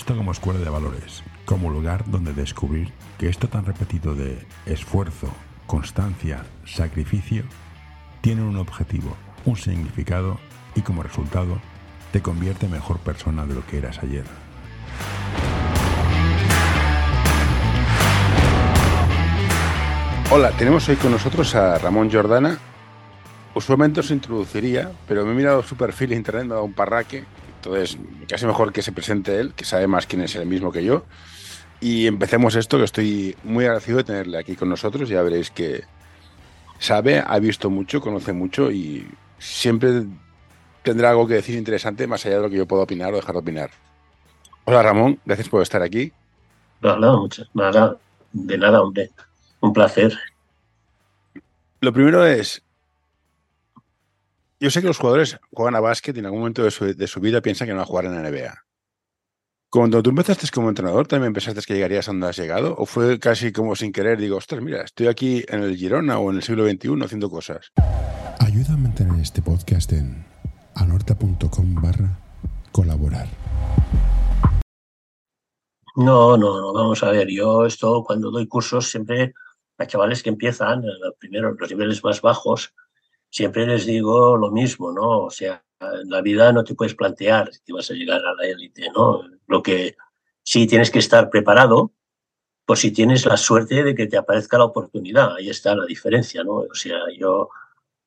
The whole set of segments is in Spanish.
esto como escuela de valores, como lugar donde descubrir que esto tan repetido de esfuerzo, constancia, sacrificio, tiene un objetivo, un significado y como resultado te convierte en mejor persona de lo que eras ayer. Hola, tenemos hoy con nosotros a Ramón Jordana. Usualmente os introduciría, pero me he mirado su perfil en internet, me ha dado un parraque. Entonces, casi mejor que se presente él, que sabe más quién es el mismo que yo. Y empecemos esto, que estoy muy agradecido de tenerle aquí con nosotros. Ya veréis que sabe, ha visto mucho, conoce mucho y siempre tendrá algo que decir interesante más allá de lo que yo puedo opinar o dejar de opinar. Hola Ramón, gracias por estar aquí. No, no, nada, de nada, hombre. Un placer. Lo primero es, yo sé que los jugadores juegan a básquet y en algún momento de su, vida piensan que no van a jugar en la NBA. Cuando tú empezaste como entrenador, ¿también pensaste que llegarías a donde has llegado? ¿O fue casi como sin querer? Digo, ostras, mira, estoy aquí en el Girona o en el siglo XXI haciendo cosas. Ayuda a mantener este podcast en anorta.com barra colaborar. No, no, no, vamos a ver, yo esto cuando doy cursos siempre a chavales que empiezan, primero los niveles más bajos, siempre les digo lo mismo, ¿no? O sea, en la vida no te puedes plantear que vas a llegar a la élite, ¿no? Lo que sí tienes que estar preparado, por si tienes la suerte de que te aparezca la oportunidad. Ahí está la diferencia, ¿no? O sea, yo,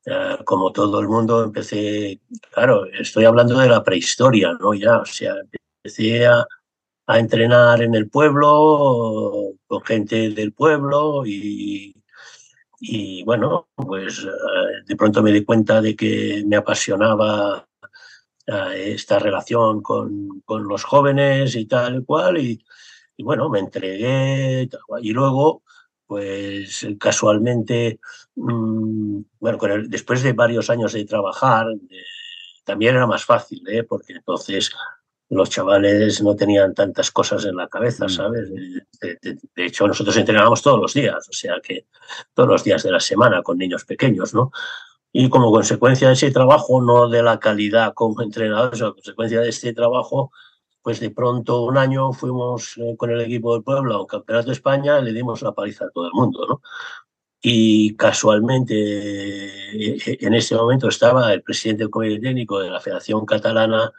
eh, como todo el mundo, empecé, claro, estoy hablando de la prehistoria, ¿no? Ya, o sea, empecé a entrenar en el pueblo, con gente del pueblo y, y bueno, pues eh, de pronto me di cuenta de que me apasionaba eh, esta relación con, con, los jóvenes y tal y cual y, bueno, me entregué y luego pues casualmente, mm, bueno, después de varios años de trabajar, también era más fácil, ¿eh? porque entonces los chavales no tenían tantas cosas en la cabeza, mm. ¿sabes? De, hecho, nosotros entrenábamos todos los días, o sea que todos los días de la semana con niños pequeños, ¿no? Y como consecuencia de ese trabajo, no de la calidad como entrenadores, como consecuencia de este trabajo, pues de pronto un año fuimos eh, con el equipo del pueblo a un campeonato de España y le dimos la paliza a todo el mundo, ¿no? Y casualmente eh, en ese momento estaba el presidente del comité técnico de la Federación Catalana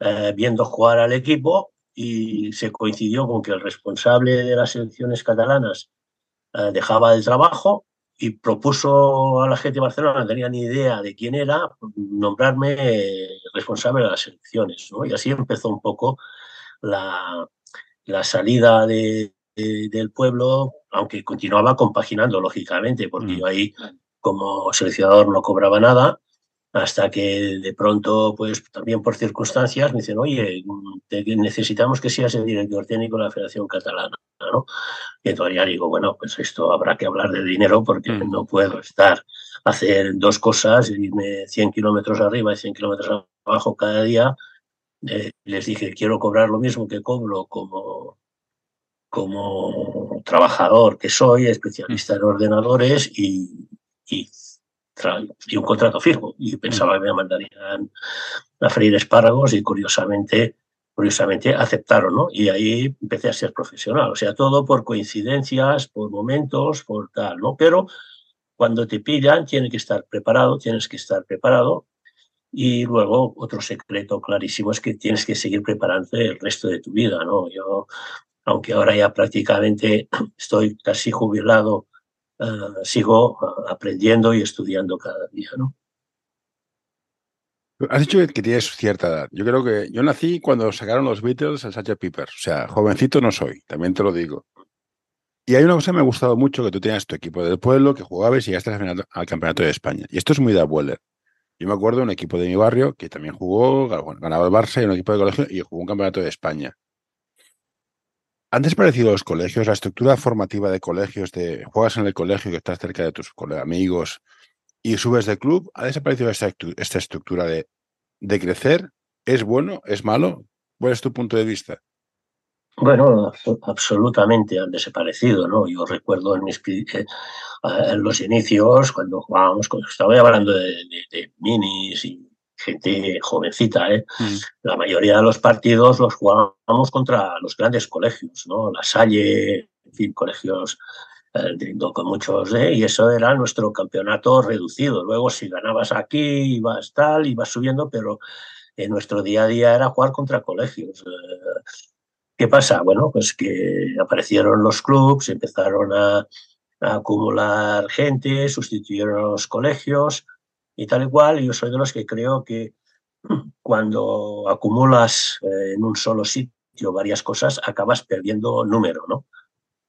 eh, viendo jugar al equipo y se coincidió con que el responsable de las selecciones catalanas eh, dejaba el trabajo y propuso a la gente de Barcelona, no tenía ni idea de quién era, nombrarme responsable de las selecciones. Y así empezó un poco la, la salida de, del pueblo, aunque continuaba compaginando, lógicamente, porque mm. yo ahí como seleccionador no cobraba nada hasta que de pronto, pues también por circunstancias, me dicen, oye, necesitamos que seas el director técnico de la Federación Catalana, ¿no? Y entonces ya digo, bueno, pues esto habrá que hablar de dinero porque mm. no puedo estar, hacer dos cosas, irme 100 kilómetros arriba y 100 kilómetros abajo cada día. Eh, les dije, quiero cobrar lo mismo que cobro como, como trabajador que soy, especialista en ordenadores y, y y un contrato fijo. Y pensaba que me mandarían a freír espárragos y curiosamente, curiosamente aceptaron, ¿no? Y ahí empecé a ser profesional. O sea, todo por coincidencias, por momentos, por tal, ¿no? Pero cuando te pillan, tienes que estar preparado, tienes que estar preparado. Y luego otro secreto clarísimo es que tienes que seguir preparándote el resto de tu vida, ¿no? Yo, aunque ahora ya prácticamente estoy casi jubilado eh, sigo eh, aprendiendo y estudiando cada día, ¿no? Has dicho que tienes cierta edad. Yo creo que yo nací cuando sacaron los Beatles el Sgt. Pepper. O sea, jovencito no soy, también te lo digo. Y hay una cosa que me ha gustado mucho, que tú tenías tu equipo del pueblo, que jugabas y llegaste al, al campeonato de España. Y esto es muy de abuelo. Yo me acuerdo de un equipo de mi barrio que también jugó, ganaba el Barça y un equipo de colegio y jugó un campeonato de España. ¿Han desaparecido los colegios, la estructura formativa de colegios, de juegas en el colegio que estás cerca de tus amigos y subes de club? ¿Ha desaparecido esta, estructura de, crecer? ¿Es bueno? ¿Es malo? ¿Cuál es tu punto de vista? Bueno, absolutamente han desaparecido, ¿no? Yo recuerdo en, mis, eh, los inicios, cuando jugábamos, estaba hablando de, minis y gente jovencita, ¿eh? Mm. La mayoría de los partidos los jugábamos contra los grandes colegios, ¿no? La Salle, en fin, colegios eh, con muchos, ¿eh? y eso era nuestro campeonato reducido. Luego, si ganabas aquí, ibas tal, ibas subiendo, pero en nuestro día a día era jugar contra colegios. Eh, ¿Qué pasa? Bueno, pues que aparecieron los clubs, empezaron a, acumular gente, sustituyeron los colegios y tal y cual. Yo soy de los que creo que cuando acumulas en un solo sitio varias cosas, acabas perdiendo número, ¿no?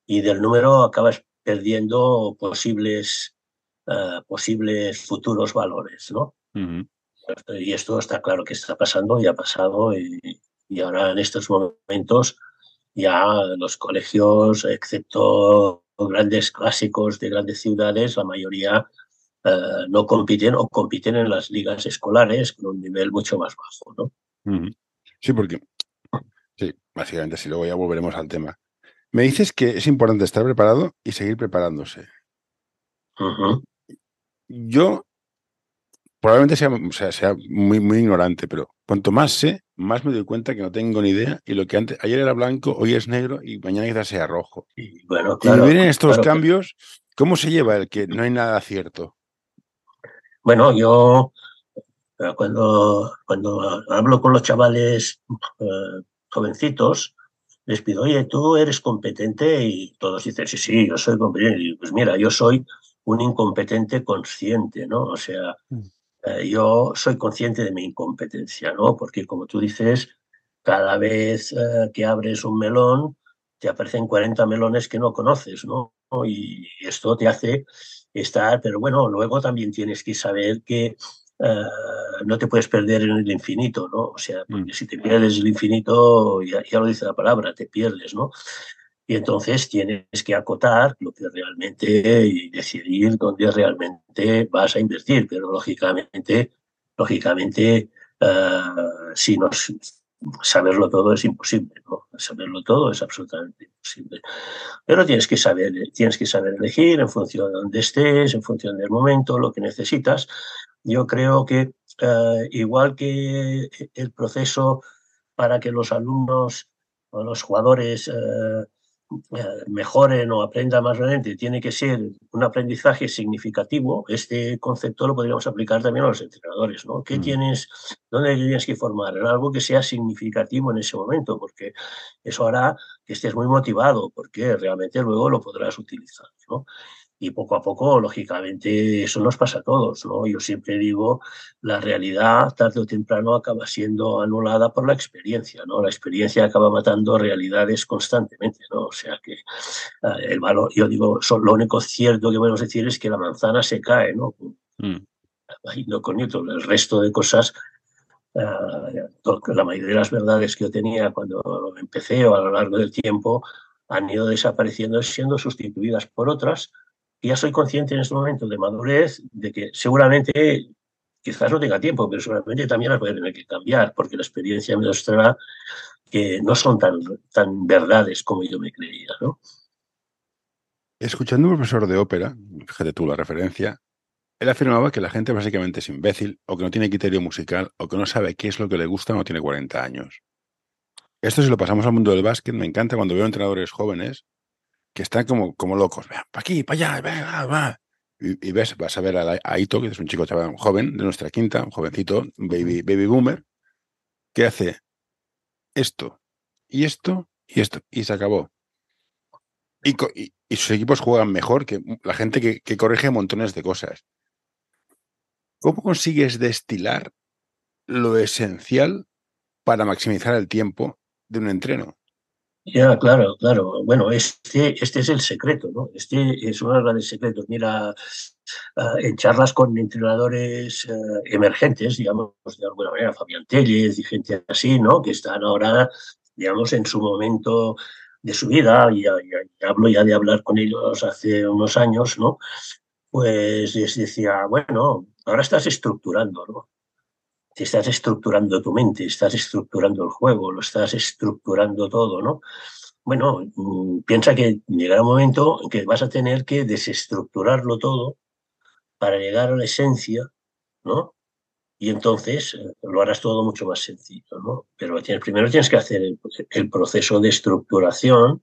Y del número acabas perdiendo posibles, uh, posibles futuros valores, ¿no? Y esto está claro que está pasando y ha pasado y, y, ahora en estos momentos ya los colegios, excepto grandes clásicos de grandes ciudades, la mayoría uh, no compiten o compiten en las ligas escolares con un nivel mucho más bajo, ¿no? Sí, porque sí, básicamente, si luego ya volveremos al tema. Me dices que es importante estar preparado y seguir preparándose. Yo probablemente sea, sea, muy, muy ignorante, pero cuanto más sé, más me doy cuenta que no tengo ni idea y lo que antes, ayer era blanco, hoy es negro y mañana quizás sea rojo. Y, bueno, claro, y vienen estos cambios, ¿cómo se lleva el que no hay nada cierto? Bueno, yo eh, cuando, cuando hablo con los chavales eh, jovencitos, les pido, oye, tú eres competente y todos dicen, sí, sí, yo soy competente. Y pues mira, yo soy un incompetente consciente, ¿no? O sea, mm. eh, yo soy consciente de mi incompetencia, ¿no? Porque como tú dices, cada vez eh, que abres un melón, te aparecen 40 melones que no conoces, ¿no? Y esto te hace estar, pero bueno, luego también tienes que saber que eh, no te puedes perder en el infinito, ¿no? O sea, porque mm. si te pierdes el infinito, ya, lo dice la palabra, te pierdes, ¿no? Y entonces tienes que acotar lo que realmente y decidir dónde realmente vas a invertir, pero lógicamente, lógicamente, uh, si no saberlo todo es imposible, ¿no? Saberlo todo es absolutamente imposible. Pero tienes que saber, tienes que saber elegir en función de dónde estés, en función del momento, lo que necesitas. Yo creo que eh, igual que el proceso para que los alumnos o los jugadores eh, mejoren o aprendan más realmente, tiene que ser un aprendizaje significativo. Este concepto lo podríamos aplicar también a los entrenadores, ¿no? ¿Qué mm. tienes, dónde tienes que formar? En algo que sea significativo en ese momento, porque eso hará que estés muy motivado, porque realmente luego lo podrás utilizar, ¿no? Y poco a poco, lógicamente, eso nos pasa a todos, ¿no? Yo siempre digo, la realidad tarde o temprano acaba siendo anulada por la experiencia, ¿no? La experiencia acaba matando realidades constantemente, ¿no? O sea que uh, el valor, yo digo, lo único cierto que podemos decir es que la manzana se cae, ¿no? Mm. no con Newton, el resto de cosas uh, la mayoría de las verdades que yo tenía cuando empecé o a lo largo del tiempo han ido desapareciendo siendo sustituidas por otras ya soy consciente en este momento de madurez de que seguramente, quizás no tenga tiempo, pero seguramente también las voy a tener que cambiar, porque la experiencia me mostrará que no son tan, tan verdades como yo me creía. ¿no? Escuchando a un profesor de ópera, fíjate tú la referencia, él afirmaba que la gente básicamente es imbécil o que no tiene criterio musical o que no sabe qué es lo que le gusta no tiene 40 años. Esto si lo pasamos al mundo del básquet, me encanta cuando veo entrenadores jóvenes que están como, como locos. Para aquí, para allá, venga, va. Y, ves, vas a ver a, Aito, que es un chico joven de nuestra quinta, un jovencito, un baby, baby boomer, que hace esto, y esto, y esto, y se acabó. Y, y, sus equipos juegan mejor que la gente que, que corrige montones de cosas. ¿Cómo consigues destilar lo esencial para maximizar el tiempo de un entreno? Ya, claro, claro. Bueno, este, este es el secreto, ¿no? Este es uno de los grandes secretos. Mira, ah, en charlas con entrenadores eh, emergentes, digamos, de alguna manera, Fabián Tellez y gente así, ¿no? Que están ahora, digamos, en su momento de su vida, y, hablo ya de hablar con ellos hace unos años, ¿no? Pues les decía, bueno, ahora estás estructurando, ¿no? Te estás estructurando tu mente, estás estructurando el juego, lo estás estructurando todo, ¿no? Bueno, mm, piensa que llegará un momento en que vas a tener que desestructurarlo todo para llegar a la esencia, ¿no? y entonces eh, lo harás todo mucho más sencillo, ¿no? Pero primero tienes que hacer el, proceso de estructuración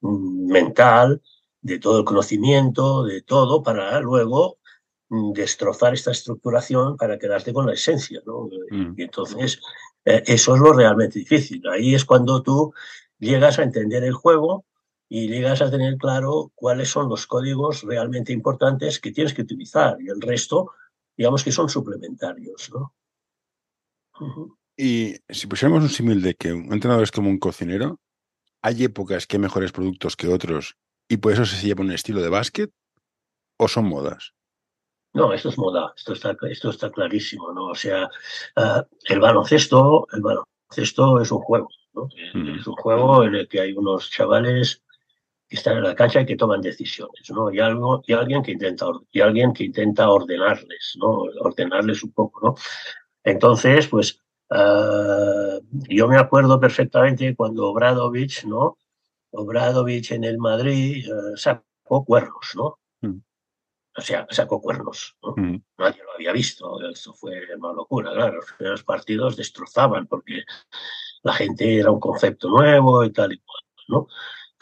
mm, mental de todo el conocimiento, de todo, para luego destrozar esta estructuración para quedarte con la esencia, ¿no? Mm. Y entonces, eh, eso es lo realmente difícil. Ahí es cuando tú llegas a entender el juego y llegas a tener claro cuáles son los códigos realmente importantes que tienes que utilizar y el resto digamos que son suplementarios. ¿no? Y si pusiéramos un símil de que un entrenador es como un cocinero, ¿hay épocas que hay mejores productos que otros y por eso se lleva un estilo de básquet o son modas? No, esto es moda, esto está, esto está clarísimo, ¿no? O sea, ah, el baloncesto, el baloncesto es un juego, ¿no? Es un juego en el que hay unos chavales que están en la cancha y que toman decisiones, ¿no? Y, algo, y, alguien, que intenta, y alguien que intenta ordenarles, ¿no? Ordenarles un poco, ¿no? Entonces, pues, ah, yo me acuerdo perfectamente cuando Obradovich, ¿no? Obradovich en el Madrid eh, sacó cuernos, ¿no? O sea, sacó cuernos, ¿no? Mm. Nadie lo había visto, esto fue una locura, claro. Los primeros partidos destrozaban porque la gente era un concepto nuevo y tal y cual, ¿no?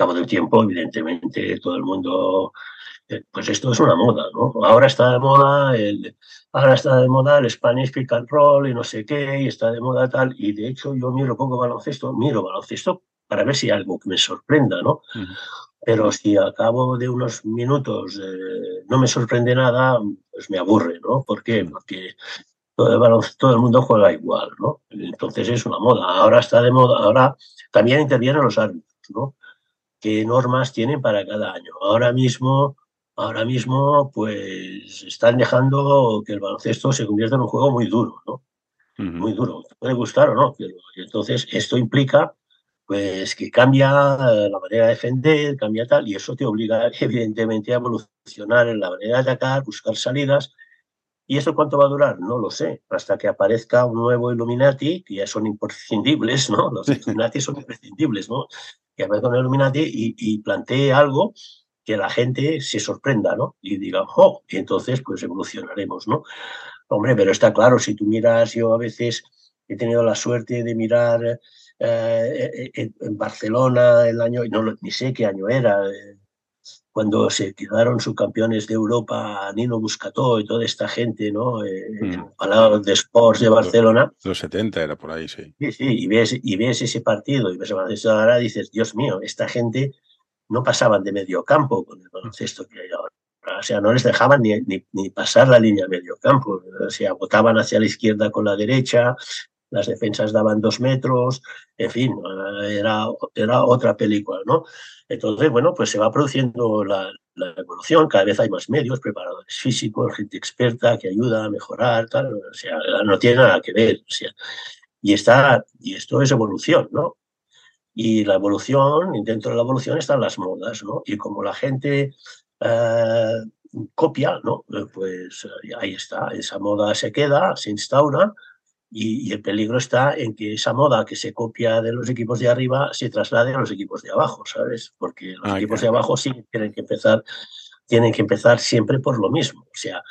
cabo del tiempo, evidentemente, todo el mundo, eh, pues esto es una moda, ¿no? Ahora está de moda el, ahora está de moda el Spanish Pick and Roll y no sé qué, y está de moda tal, y de hecho yo miro poco baloncesto, miro baloncesto para ver si hay algo que me sorprenda, ¿no? Pero si a cabo de unos minutos eh, no me sorprende nada, pues me aburre, ¿no? ¿Por qué? Porque todo el, todo el mundo juega igual, ¿no? Entonces es una moda. Ahora está de moda, ahora también intervienen los árbitros, ¿no? qué normas tienen para cada año. Ahora mismo, ahora mismo, pues están dejando que el baloncesto se convierta en un juego muy duro, ¿no? Muy duro. Puede gustar o no, pero entonces esto implica pues que cambia la manera de defender, cambia tal, y eso te obliga evidentemente a evolucionar en la manera de atacar, buscar salidas. ¿Y eso cuánto va a durar? No lo sé, hasta que aparezca un nuevo Illuminati, que ya son imprescindibles, ¿no? Los Illuminati son imprescindibles, ¿no? que con el Illuminati y, y plantee algo que la gente se sorprenda, ¿no? Y diga, ¡oh! Y entonces, pues evolucionaremos, ¿no? Hombre, pero está claro, si tú miras, yo a veces he tenido la suerte de mirar eh, eh, en Barcelona el año, no, ni sé qué año era, eh, cuando se quedaron subcampeones de Europa Nino Buscató y toda esta gente, ¿no? Eh, mm. de Sports de Barcelona. Los 70 era por ahí, sí. Sí, sí, y ves, y ves ese partido y ves el baloncesto ahora dices, Dios mío, esta gente no pasaban de medio campo con el baloncesto que hay ahora. O sea, no les dejaban ni, ni, ni pasar la línea medio campo. O sea, botaban hacia la izquierda con la derecha, las defensas daban dos metros, en fin, era, era otra película, ¿no? Entonces, bueno, pues se va produciendo la, evolución, cada vez hay más medios, preparadores físicos, gente experta que ayuda a mejorar, tal, o sea, no tiene nada que ver, o sea, y, está, y esto es evolución, ¿no? Y la evolución, dentro de la evolución están las modas, ¿no? Y como la gente eh, copia, ¿no? Pues ahí está, esa moda se queda, se instaura, y, el peligro está en que esa moda que se copia de los equipos de arriba se traslade a los equipos de abajo, ¿sabes? Porque los equipos de abajo sí tienen que empezar, tienen que empezar siempre por lo mismo. O sea,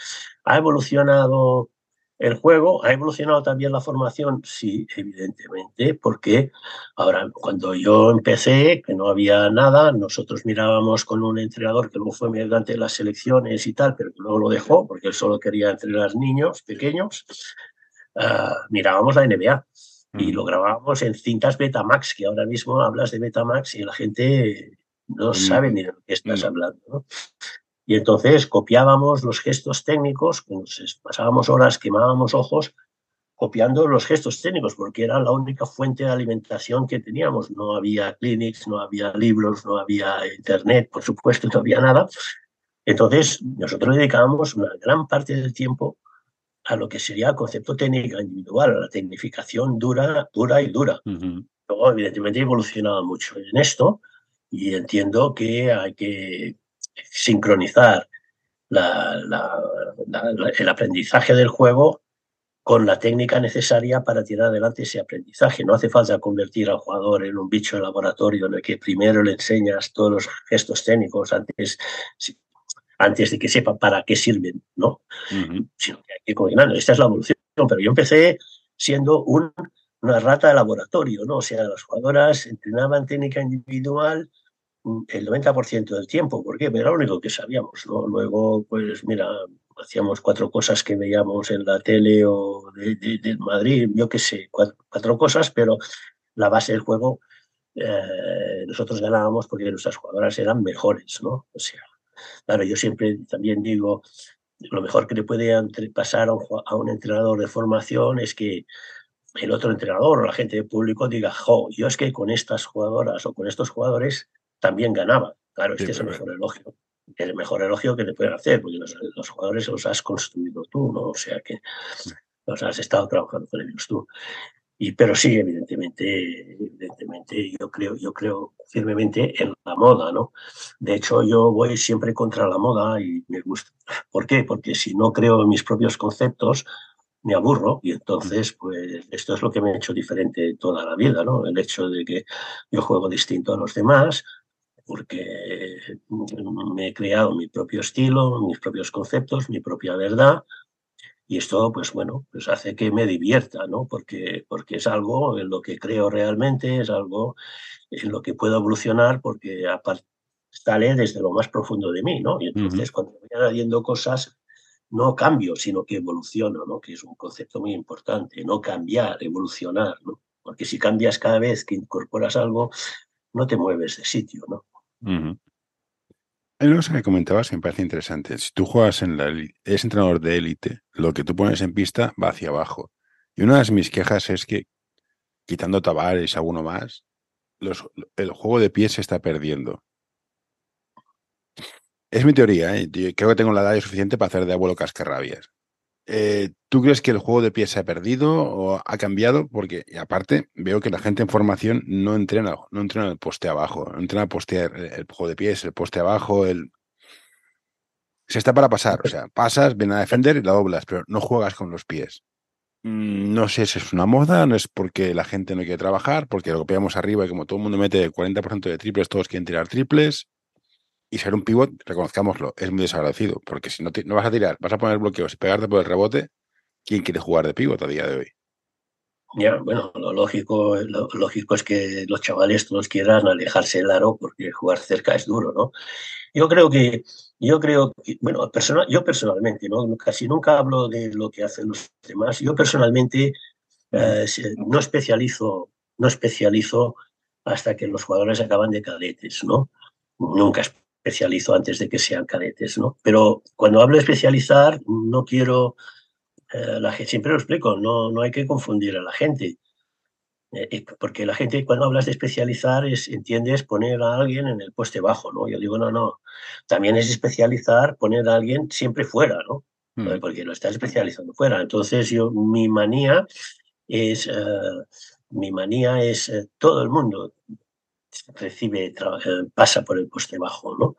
ha evolucionado el juego, ha evolucionado también la formación, sí, evidentemente, porque ahora cuando yo empecé, que no había nada, nosotros mirábamos con un entrenador que luego fue mediante las selecciones y tal, pero que luego lo dejó porque él solo quería entrenar niños pequeños. Ah, mirábamos la NBA y mm. lo grabábamos en cintas Betamax, que ahora mismo hablas de Betamax y la gente no mm. sabe ni de lo que estás hablando. Y entonces copiábamos los gestos técnicos, nos pasábamos horas, quemábamos ojos copiando los gestos técnicos, porque era la única fuente de alimentación que teníamos. No había clinics, no había libros, no había internet, por supuesto, no había nada. Entonces, nosotros dedicábamos una gran parte del tiempo a lo que sería el concepto técnico individual, la tecnificación dura, dura y dura. Luego, evidentemente, he evolucionado mucho en esto y entiendo que hay que sincronizar el aprendizaje del juego con la técnica necesaria para tirar adelante ese aprendizaje. No hace falta convertir al jugador en un bicho de laboratorio en el que primero le enseñas todos los gestos técnicos antes antes de que sepa para qué sirven, ¿no? Sino que hay que ir coordinando. Esta es la evolución. pero yo empecé siendo un, una rata de laboratorio, ¿no? O sea, las jugadoras entrenaban técnica individual mm, el 90% del tiempo, ¿por qué? Era lo único que sabíamos, ¿no? Luego, pues mira, hacíamos cuatro cosas que veíamos en la tele o de, Madrid, yo qué sé, cuatro, cosas, pero la base del juego eh, nosotros ganábamos porque nuestras jugadoras eran mejores, ¿no? O sea, claro, yo siempre también digo, lo mejor que le puede pasar a un, entrenador de formación es que el otro entrenador o la gente de público diga, jo, yo es que con estas jugadoras o con estos jugadores también ganaba. Claro, este es el mejor elogio. El mejor elogio que le pueden hacer, porque los, jugadores los has construido tú, ¿no? O sea que los has estado trabajando con ellos tú. Y, pero sí, evidentemente, evidentemente, yo creo, yo creo firmemente en la moda, ¿no? De hecho, yo voy siempre contra la moda y me gusta. ¿Por qué? Porque si no creo en mis propios conceptos, me aburro y entonces, pues esto es lo que me ha hecho diferente toda la vida, ¿no? El hecho de que yo juego distinto a los demás, porque me he creado mi propio estilo, mis propios conceptos, mi propia verdad, y esto, pues bueno, pues hace que me divierta, ¿no? Porque, porque es algo en lo que creo realmente, es algo en lo que puedo evolucionar, porque aparte sale desde lo más profundo de mí, ¿no? Y entonces, cuando vayan añadiendo cosas, no cambio, sino que evoluciono, ¿no? Que es un concepto muy importante, no cambiar, evolucionar, ¿no? Porque si cambias cada vez que incorporas algo, no te mueves de sitio, ¿no? Hay una cosa que comentabas que me parece interesante. Si tú juegas en la es entrenador de élite, lo que tú pones en pista va hacia abajo. Y una de mis quejas es que, quitando Tavares, alguno más, los, el juego de pies se está perdiendo. Es mi teoría, ¿eh? creo que tengo la edad suficiente para hacer de abuelo cascarrabias. Eh, ¿Tú crees que el juego de pies se ha perdido o ha cambiado? Porque aparte veo que la gente en formación no entrena, no entrena el poste abajo, no entrena el, poste, el, juego de pies, el poste abajo, el... Se está para pasar, o sea, pasas, ven a defender y la doblas, pero no juegas con los pies. Mm, no sé si es una moda, no es porque la gente no quiere trabajar, porque lo que veamos arriba y como todo el mundo mete el 40% de triples, todos quieren tirar triples y ser un pivot, reconozcámoslo, es muy desagradecido, porque si no, no vas a tirar, vas a poner bloqueos y pegarte por el rebote, ¿quién quiere jugar de pivot a día de hoy? Ya, bueno, lo lógico, lo lógico es que los chavales todos quieran alejarse del aro porque jugar cerca es duro, ¿no? Yo creo que, yo creo bueno, personal, yo personalmente, ¿no? Casi nunca hablo de lo que hacen los demás. Yo personalmente eh, no especializo, no especializo hasta que los jugadores acaban de cadetes, ¿no? Nunca especializo antes de que sean cadetes, ¿no? Pero cuando hablo de especializar, no quiero, eh, la gente, siempre lo explico, no, no hay que confundir a la gente. Eh, eh, porque la gente cuando hablas de especializar es, entiendes poner a alguien en el poste bajo, ¿no? Yo digo, no, no, también es especializar poner a alguien siempre fuera, ¿no? Mm. Porque lo estás especializando fuera. Entonces yo, mi manía es, mi manía es todo el mundo recibe, eh, pasa por el poste bajo, ¿no?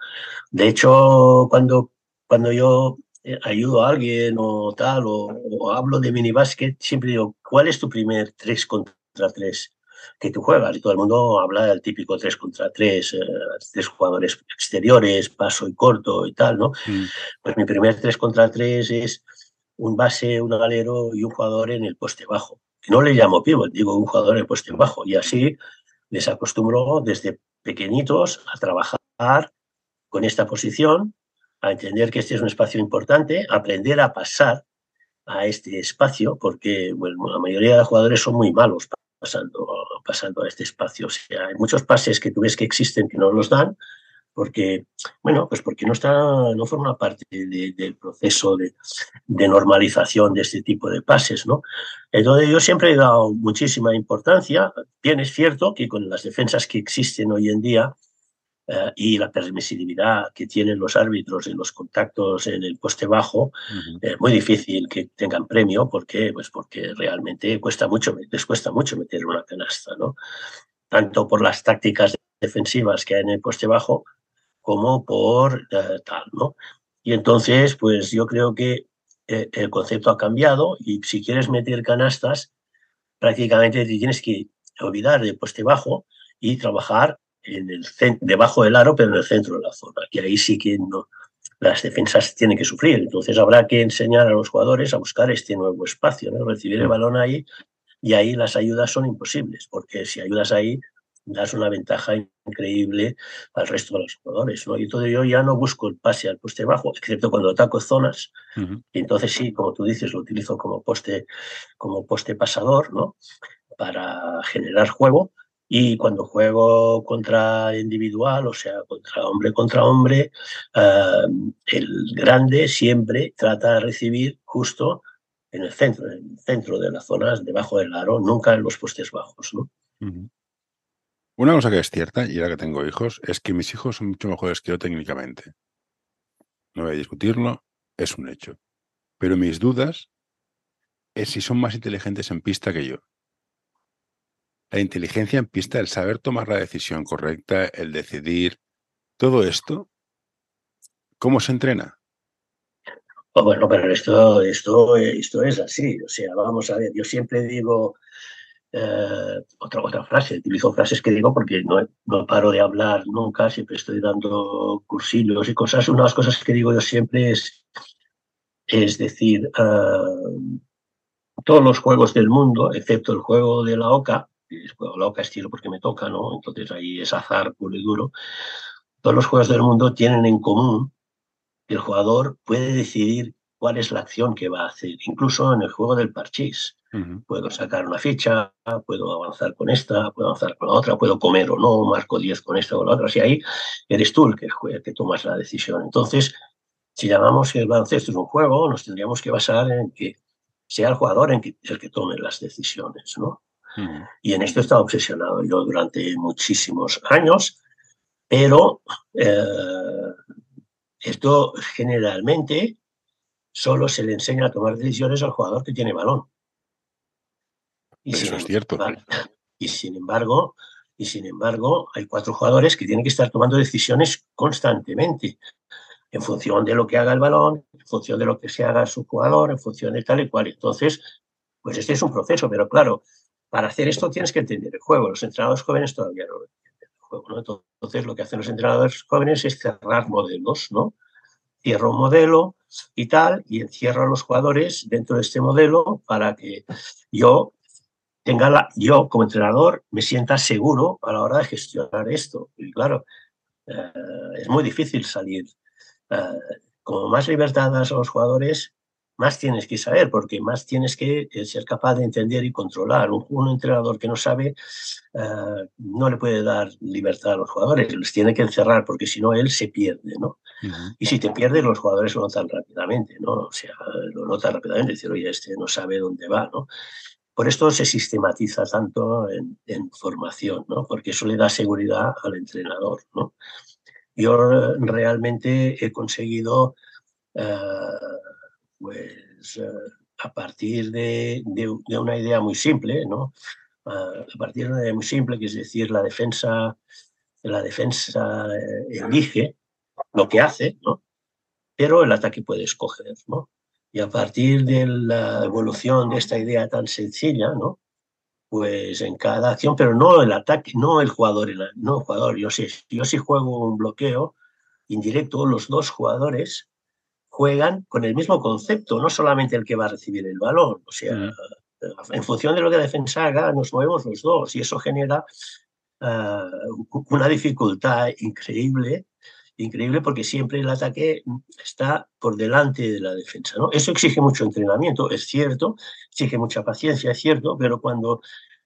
De hecho, cuando, cuando yo eh, ayudo a alguien o tal, o, hablo de minibásquet, siempre digo, ¿cuál es tu primer 3 contra 3 que tú juegas? Y todo el mundo habla del típico 3 contra 3, eh, tres jugadores exteriores, paso y corto y tal, ¿no? Mm. Pues mi primer 3 contra 3 es un base, un galero y un jugador en el poste bajo. No le llamo pivot, digo un jugador en el poste bajo. Y así les acostumbró desde pequeñitos a trabajar con esta posición, a entender que este es un espacio importante, aprender a pasar a este espacio, porque bueno, la mayoría de jugadores son muy malos pasando, pasando a este espacio. O sea, hay muchos pases que tú ves que existen que no los dan, porque, bueno, pues porque no está, no forma parte del proceso de, normalización de este tipo de pases, ¿no? Entonces yo siempre he dado muchísima importancia. Bien es cierto que con las defensas que existen hoy en día eh, y la permisibilidad que tienen los árbitros en los contactos en el poste bajo, es muy difícil que tengan premio porque, pues porque realmente cuesta mucho, les cuesta mucho meter una canasta, ¿no? Tanto por las tácticas defensivas que hay en el poste bajo, como por eh, tal, ¿no? Y entonces, pues yo creo que eh, el concepto ha cambiado y si quieres meter canastas, prácticamente te tienes que olvidar del poste bajo y trabajar en el debajo del aro, pero en el centro de la zona. Y ahí sí que no, las defensas tienen que sufrir. Entonces habrá que enseñar a los jugadores a buscar este nuevo espacio, ¿no? recibir el mm. balón ahí y ahí las ayudas son imposibles, porque si ayudas ahí das una ventaja increíble al resto de los jugadores. ¿no? Y todo yo ya no busco el pase al poste bajo, excepto cuando ataco zonas. Y entonces sí, como tú dices, lo utilizo como poste, como poste pasador, ¿no? Para generar juego. Y cuando juego contra individual, o sea, contra hombre contra hombre, eh, el grande siempre trata de recibir justo en el centro, en el centro de las zonas, debajo del aro, nunca en los postes bajos. ¿no? Una cosa que es cierta, y ahora que tengo hijos, es que mis hijos son mucho mejores que yo técnicamente. No voy a discutirlo, es un hecho. Pero mis dudas es si son más inteligentes en pista que yo. La inteligencia en pista, el saber tomar la decisión correcta, el decidir, todo esto, ¿cómo se entrena? Oh, bueno, pero esto, esto, esto es así. O sea, vamos a ver, yo siempre digo, eh, otra, otra frase, utilizo frases que digo porque no, no, paro de hablar nunca, siempre estoy dando cursillos y cosas. Una de las cosas que digo yo siempre es, es decir, eh, todos los juegos del mundo, excepto el juego de la OCA, el juego de la OCA estilo porque me toca, ¿no? Entonces ahí es azar puro y duro. Todos los juegos del mundo tienen en común que el jugador puede decidir cuál es la acción que va a hacer, incluso en el juego del parchís. Puedo sacar una ficha, puedo avanzar con esta, puedo avanzar con la otra, puedo comer o no, marco 10 con esta o la otra. Si ahí eres tú el que, que tomas la decisión. Entonces, si llamamos que el baloncesto es un juego, nos tendríamos que basar en que sea el jugador en que, el que tome las decisiones. ¿no? Y en esto he estado obsesionado yo durante muchísimos años, pero eh, esto generalmente solo se le enseña a tomar decisiones al jugador que tiene balón. Y Eso es cierto. Y sin embargo, y sin embargo, hay cuatro jugadores que tienen que estar tomando decisiones constantemente, en función de lo que haga el balón, en función de lo que se haga su jugador, en función de tal y cual. Entonces, pues este es un proceso, pero claro, para hacer esto tienes que entender el juego. Los entrenadores jóvenes todavía no lo entienden el juego, ¿no? Entonces, lo que hacen los entrenadores jóvenes es cerrar modelos, ¿no? Cierro un modelo y tal, y encierro a los jugadores dentro de este modelo para que yo tenga la, yo como entrenador me sienta seguro a la hora de gestionar esto. Y claro, eh, es muy difícil salir. Eh, como más libertad das a los jugadores, más tienes que saber, porque más tienes que eh, ser capaz de entender y controlar. Un, entrenador que no sabe no le puede dar libertad a los jugadores, les tiene que encerrar, porque si no, él se pierde, ¿no? Y si te pierdes, los jugadores lo notan rápidamente, ¿no? O sea, lo notan rápidamente, decir, oye, este no sabe dónde va, ¿no? Por esto se sistematiza tanto en, formación, ¿no? porque eso le da seguridad al entrenador. ¿no? Yo realmente he conseguido, eh, pues, eh, a partir de, una idea muy simple, ¿no? a partir de una idea muy simple, que es decir, la defensa, la defensa eh, elige lo que hace, ¿no? pero el ataque puede escoger. ¿no? Y a partir de la evolución de esta idea tan sencilla, ¿no? Pues en cada acción, pero no el ataque, no el jugador, no el jugador. Yo si, yo si juego un bloqueo indirecto, los dos jugadores juegan con el mismo concepto, no solamente el que va a recibir el balón. O sea, mm. en función de lo que la defensa haga, nos movemos los dos y eso genera ah, una dificultad increíble increíble porque siempre el ataque está por delante de la defensa. ¿no? Eso exige mucho entrenamiento, es cierto, exige mucha paciencia, es cierto, pero cuando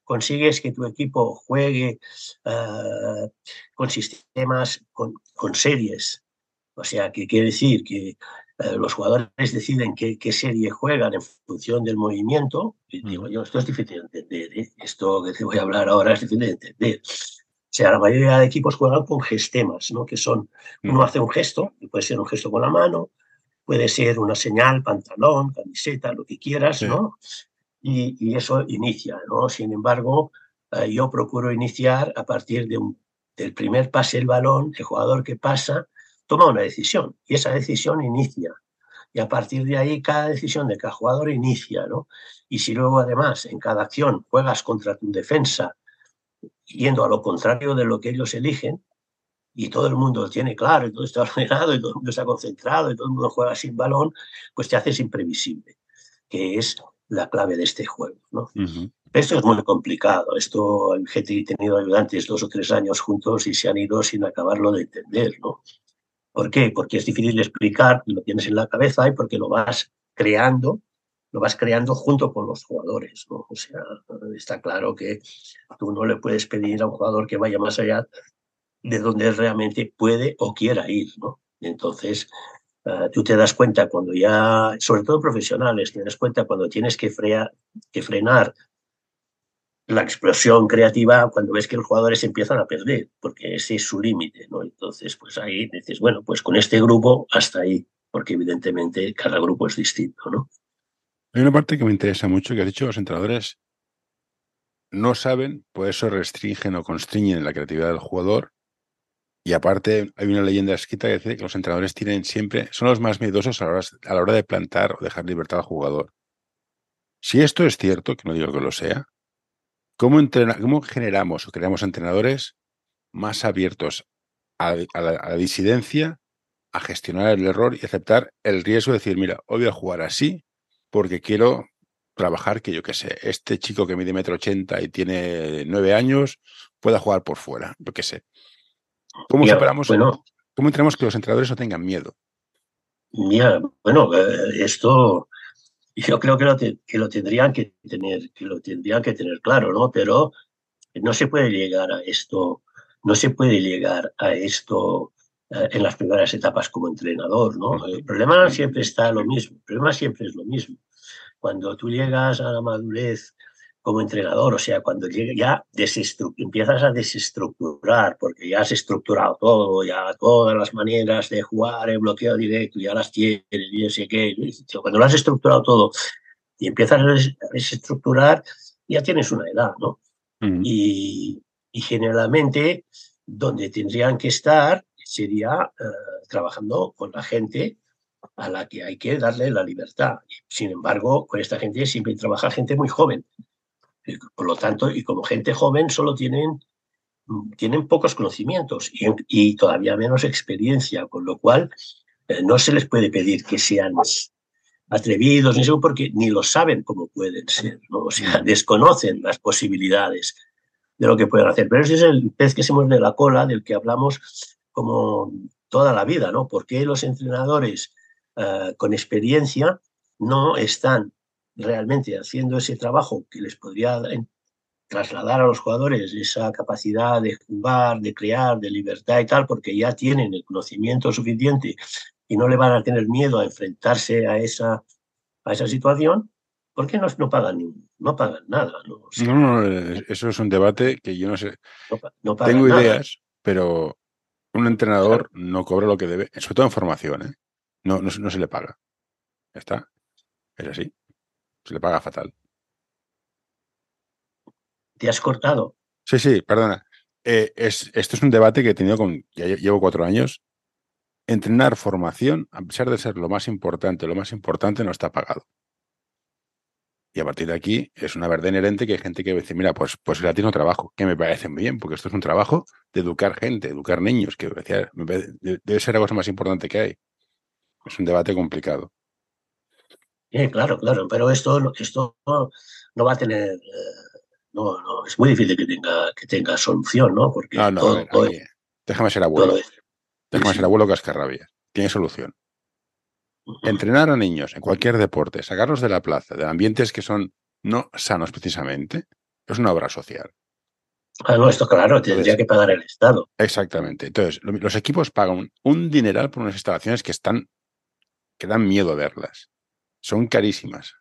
consigues que tu equipo juegue ah, con sistemas, con, series, o sea, que quiere decir que ah, los jugadores deciden qué, serie juegan en función del movimiento, y digo yo, esto es difícil de entender, ¿eh? esto que te voy a hablar ahora es difícil de entender. O sea, la mayoría de equipos juegan con gestemas, ¿no? Que son, uno hace un gesto, puede ser un gesto con la mano, puede ser una señal, pantalón, camiseta, lo que quieras, ¿no? Y, eso inicia, ¿no? Sin embargo, eh, yo procuro iniciar a partir de un, del primer pase del balón, el jugador que pasa toma una decisión y esa decisión inicia. Y a partir de ahí, cada decisión de cada jugador inicia, ¿no? Y si luego, además, en cada acción juegas contra tu defensa yendo a lo contrario de lo que ellos eligen, y todo el mundo lo tiene claro, y todo está ordenado, y todo el mundo está concentrado, y todo el mundo juega sin balón, pues te haces imprevisible, que es la clave de este juego. ¿no? Esto es muy complicado. Esto, gente que ha tenido ayudantes dos o tres años juntos y se han ido sin acabarlo de entender. ¿no? ¿Por qué? Porque es difícil de explicar, lo tienes en la cabeza y porque lo vas creando, lo vas creando junto con los jugadores. ¿no? O sea, está claro que tú no le puedes pedir a un jugador que vaya más allá de donde realmente puede o quiera ir. ¿no? Entonces, uh, tú te das cuenta cuando ya, sobre todo profesionales, te das cuenta cuando tienes que, frear, que frenar la explosión creativa cuando ves que los jugadores empiezan a perder, porque ese es su límite, ¿no? Entonces, pues ahí dices, bueno, pues con este grupo hasta ahí, porque evidentemente cada grupo es distinto, ¿no? Hay una parte que me interesa mucho, que has dicho, los entrenadores no saben, por eso restringen o constriñen la creatividad del jugador. Y aparte, hay una leyenda escrita que dice que los entrenadores tienen siempre, son los más miedosos a la hora, de plantar o dejar libertad al jugador. Si esto es cierto, que no digo que lo sea, ¿Cómo, ¿Cómo, generamos o creamos entrenadores más abiertos a, la, disidencia, a gestionar el error y aceptar el riesgo de decir, mira, hoy voy a jugar así porque quiero trabajar que yo qué sé, este chico que mide metro ochenta y tiene nueve años pueda jugar por fuera, yo qué sé. ¿Cómo separamos, cómo entrenamos que los entrenadores no tengan miedo? Mira, bueno, eh, esto yo creo que lo, que lo tendrían que tener, que lo tendrían que tener claro, ¿no? Pero no se puede llegar a esto, no se puede llegar a esto eh, en las primeras etapas como entrenador, ¿no? El problema siempre está lo mismo, el problema siempre es lo mismo. Cuando tú llegas a la madurez como entrenador, o sea, cuando ya empiezas a desestructurar, porque ya has estructurado todo, ya todas las maneras de jugar en bloqueo directo, ya las tienes, y sé qué, cuando lo has estructurado todo y empiezas a desestructurar, ya tienes una edad, ¿no? y, generalmente donde tendrían que estar sería eh, trabajando con la gente a la que hay que darle la libertad. Sin embargo, con esta gente siempre trabaja gente muy joven, por lo tanto, y como gente joven solo tienen, tienen pocos conocimientos y, todavía menos experiencia, con lo cual eh, no se les puede pedir que sean atrevidos, ni eso porque ni lo saben cómo pueden ser, ¿no? o sea, desconocen las posibilidades de lo que pueden hacer. Pero ese es el pez que se muerde la cola del que hablamos como toda la vida, ¿no? ¿Por qué los entrenadores eh, con experiencia no están realmente haciendo ese trabajo que les podría trasladar a los jugadores esa capacidad de jugar, de crear, de libertad y tal, porque ya tienen el conocimiento suficiente y no le van a tener miedo a enfrentarse a esa, a esa situación, ¿por qué no, no pagan no pagan nada? ¿no? no, eso es un debate que yo no sé. Tengo ideas, pero un entrenador no cobra lo que debe, sobre todo en formación, ¿eh? No, no, no se le paga. Ya está. Es así. Se le paga fatal. ¿Te has cortado? Sí, sí, perdona. Eh, es, esto es un debate que he tenido con. Ya llevo cuatro años. Entrenar formación, a pesar de ser lo más importante, lo más importante no está pagado. Y a partir de aquí es una verdad inherente que hay gente que dice, mira, pues, pues gratis no trabajo, que me parece muy bien, porque esto es un trabajo de educar gente, educar niños, que debe ser la cosa más importante que hay. Es un debate complicado claro, claro, pero esto, esto no va a tener, eh, no, no, es muy difícil que tenga, que tenga solución, ¿no? Porque no, no, déjame ser abuelo. déjame ser abuelo cascarrabias. Tiene solución. Entrenar a niños en cualquier deporte, sacarlos de la plaza, de ambientes que son no sanos precisamente, es una obra social. Ah, no, esto claro, tendría que pagar el Estado. Exactamente. Entonces, los equipos pagan un dineral por unas instalaciones que están, que dan miedo verlas son carísimas.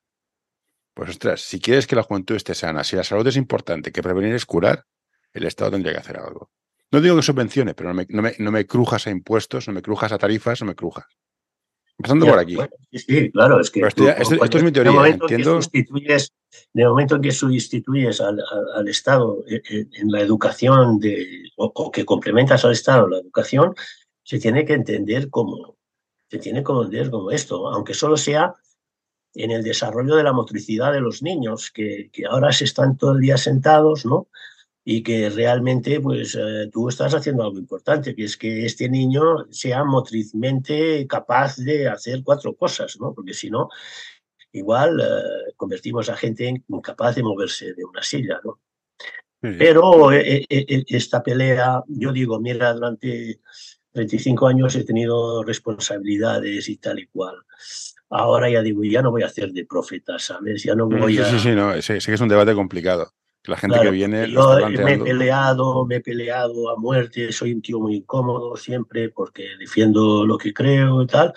Pues ostras, si quieres que la juventud esté sana, si la salud es importante, que prevenir es curar, el Estado tendría que hacer algo. No digo que subvencione, pero no me, crujas a impuestos, no me crujas a tarifas, no me crujas. Empezando por aquí. sí, claro, es que. esto, es mi teoría. En momento, entiendo... que momento en que sustituyes al, Estado en, la educación de, o, que complementas al Estado la educación, se tiene que entender como, se tiene que entender como esto, aunque solo sea en el desarrollo de la motricidad de los niños, que, ahora se están todo el día sentados, ¿no? y que realmente pues eh, tú estás haciendo algo importante, que es que este niño sea motrizmente capaz de hacer cuatro cosas, ¿no? Porque si no, igual eh, convertimos a gente incapaz de moverse de una silla, ¿no? Pero eh, esta pelea, yo digo, mira, durante 35 años he tenido responsabilidades y tal y cual. Ahora ya digo, ya no voy a hacer de profeta, ¿sabes? Ya no voy a... Sí, sí, no, sí, sí que es un debate complicado. La gente que viene. Yo me he peleado, me he peleado a muerte, soy un tío muy incómodo siempre porque defiendo lo que creo y tal,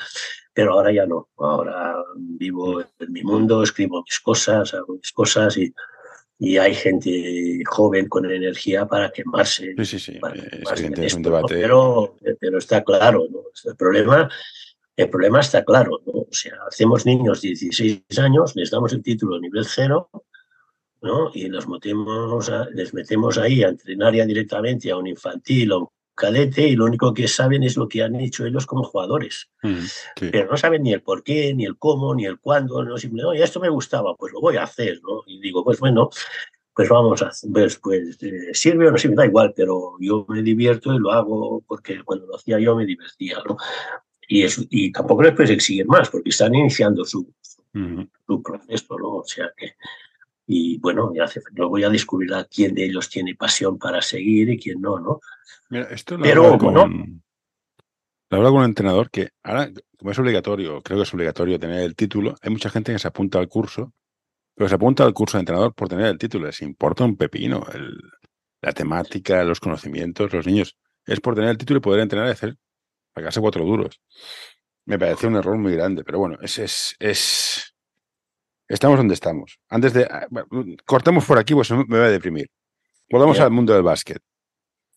pero ahora ya no. Ahora vivo en mi mundo, escribo mis cosas, hago mis cosas y, y hay gente joven con energía para quemarse. Sí, sí, sí. es un debate. Pero, pero está claro, ¿no? El problema. El problema está claro, ¿no? O sea, hacemos niños de 16 años, les damos el título nivel cero, y los metemos les metemos ahí a entrenar ya directamente a un infantil o un cadete y lo único que saben es lo que han hecho ellos como jugadores. Mm, Pero no saben ni el por qué, ni el cómo, ni el cuándo, no simplemente, esto me gustaba, pues lo voy a hacer, ¿no? Y digo, pues bueno, pues vamos a hacer, pues, pues eh, sirve o no sirve, da igual, pero yo me divierto y lo hago porque cuando lo hacía yo me divertía, ¿no? Y, eso, y tampoco les puedes exigir más porque están iniciando su, su proceso, ¿no? O sea que y bueno, ya luego ya descubrirá quién de ellos tiene pasión para seguir y quién no, ¿no? Mira, esto lo Pero con, no. Lo hablo con un entrenador que ahora, como es obligatorio, creo que es obligatorio tener el título, hay mucha gente que se apunta al curso, pero se apunta al curso de entrenador por tener el título. Les importa un pepino la temática, los conocimientos, los niños. Es por tener el título y poder entrenar y hacer, pagarse cuatro duros. Me parece un error muy grande, pero bueno, es, es, es Estamos donde estamos. Antes de. Ah, cortemos por aquí, pues me voy a deprimir. Volvamos al mundo del básquet.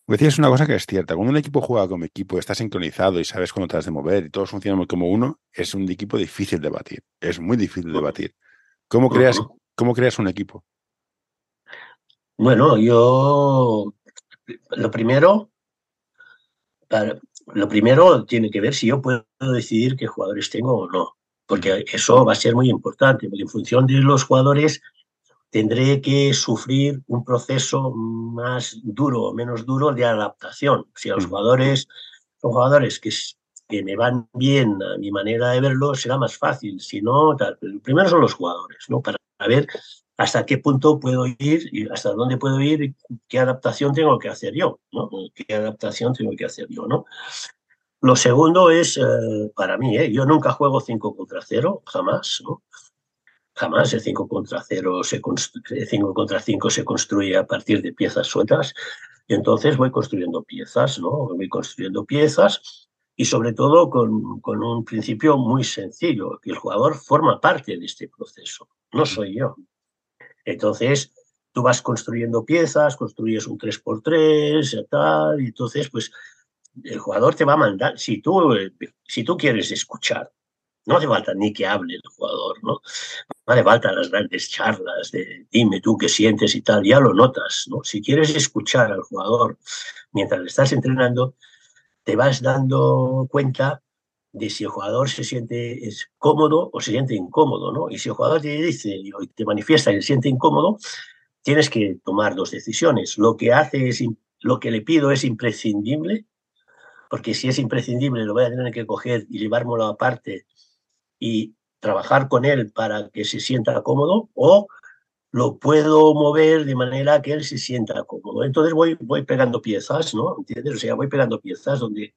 Decías una cosa que es cierta. Cuando un equipo juega como equipo, está sincronizado y sabes cuándo te has de mover y todos funcionan como uno, es un equipo difícil de batir. Es muy difícil de batir. ¿Cómo creas, cómo creas un equipo? Bueno, yo. Lo primero. Lo primero tiene que ver si yo puedo decidir qué jugadores tengo o no porque eso va a ser muy importante, porque en función de los jugadores tendré que sufrir un proceso más duro o menos duro de adaptación. Si los mm. jugadores son jugadores que, que me van bien a mi manera de verlo, será más fácil. Si no, tal. primero son los jugadores, ¿no? Para ver hasta qué punto puedo ir y hasta dónde puedo ir y qué adaptación tengo que hacer yo, ¿no? ¿Qué adaptación tengo que hacer yo, ¿no? Lo segundo es, eh, para mí, ¿eh? yo nunca juego 5 contra 0, jamás, ¿no? Jamás el 5 contra 0, se 5 contra 5 se construye a partir de piezas sueltas y entonces voy construyendo piezas, ¿no? Voy construyendo piezas y sobre todo con, con un principio muy sencillo, que el jugador forma parte de este proceso, no soy yo. Entonces, tú vas construyendo piezas, construyes un 3x3 y tal, y entonces, pues el jugador te va a mandar, si tú, si tú quieres escuchar, no hace falta ni que hable el jugador, ¿no? No hace falta las grandes charlas de dime tú qué sientes y tal, ya lo notas, ¿no? Si quieres escuchar al jugador mientras le estás entrenando, te vas dando cuenta de si el jugador se siente es cómodo o se siente incómodo, ¿no? Y si el jugador te dice y te manifiesta que se siente incómodo, tienes que tomar dos decisiones. Lo que hace es, lo que le pido es imprescindible porque si es imprescindible lo voy a tener que coger y llevármelo aparte y trabajar con él para que se sienta cómodo o lo puedo mover de manera que él se sienta cómodo. Entonces voy, voy pegando piezas, ¿no? ¿Entiendes? O sea, voy pegando piezas donde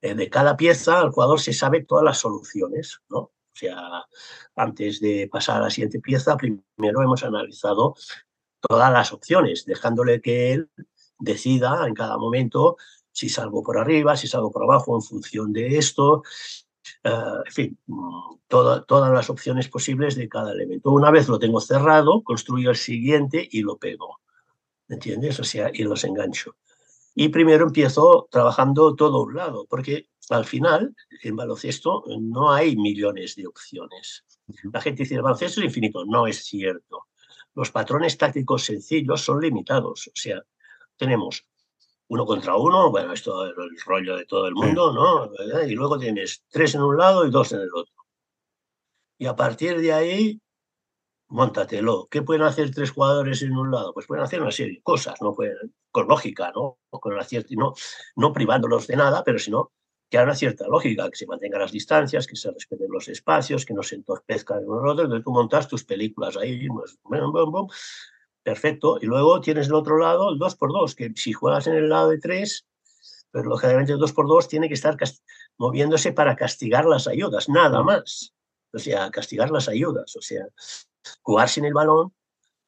eh, de cada pieza el jugador se sabe todas las soluciones, ¿no? O sea, antes de pasar a la siguiente pieza, primero hemos analizado todas las opciones, dejándole que él decida en cada momento si salgo por arriba, si salgo por abajo en función de esto, eh, en fin, todas las opciones posibles de cada elemento. Una vez lo tengo cerrado, construyo el siguiente y lo pego. ¿Entiendes? O sea, y los engancho. Y primero empiezo trabajando todo un lado, porque al final, en baloncesto, no hay millones de opciones. La gente dice, el baloncesto es infinito. No es cierto. Los patrones tácticos sencillos son limitados. O sea, tenemos uno contra uno, bueno, esto es el rollo de todo el mundo, ¿no? Y luego tienes tres en un lado y dos en el otro. Y a partir de ahí, montatelo. ¿Qué pueden hacer tres jugadores en un lado? Pues pueden hacer una serie de cosas, ¿no? Pueden, con lógica, ¿no? Con la cierta, no, no privándolos de nada, pero sino que haya una cierta lógica, que se mantengan las distancias, que se respeten los espacios, que no se entorpezcan uno otro. Entonces tú montas tus películas ahí, pues, perfecto. Y luego tienes del otro lado el 2x2, que si juegas en el lado de 3, pero lógicamente el 2x2 tiene que estar moviéndose para castigar las ayudas, nada más. O sea, castigar las ayudas, o sea, jugar sin el balón,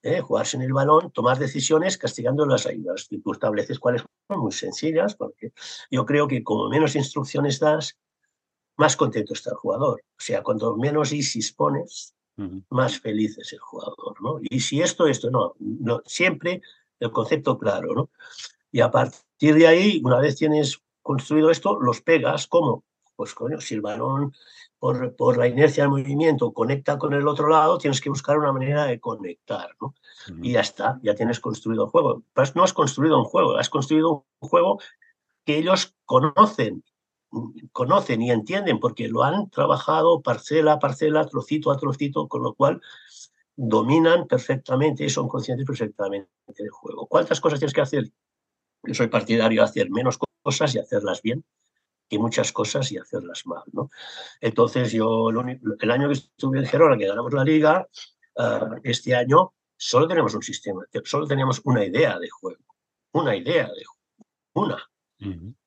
¿eh? jugar sin el balón, tomar decisiones castigando las ayudas. Y tú estableces cuáles son muy sencillas, porque yo creo que como menos instrucciones das, más contento está el jugador. O sea, cuanto menos ISIS pones, más feliz es el jugador. ¿no? Y si esto, esto, no, no, siempre el concepto claro. ¿no? Y a partir de ahí, una vez tienes construido esto, los pegas, ¿cómo? Pues coño, si el balón por, la inercia del movimiento conecta con el otro lado, tienes que buscar una manera de conectar, ¿no? Y ya está, ya tienes construido el juego. Pues no has construido un juego, has construido un juego que ellos conocen, conocen y entienden porque lo han trabajado parcela a parcela, trocito a trocito, con lo cual dominan perfectamente y son conscientes perfectamente del juego. ¿Cuántas cosas tienes que hacer? Yo soy partidario de hacer menos cosas y hacerlas bien que muchas cosas y hacerlas mal. ¿no? Entonces, yo el, año que estuve en Gerona, que ganamos la liga, ah, este año solo tenemos un sistema, solo teníamos una idea de juego, una idea de juego, una.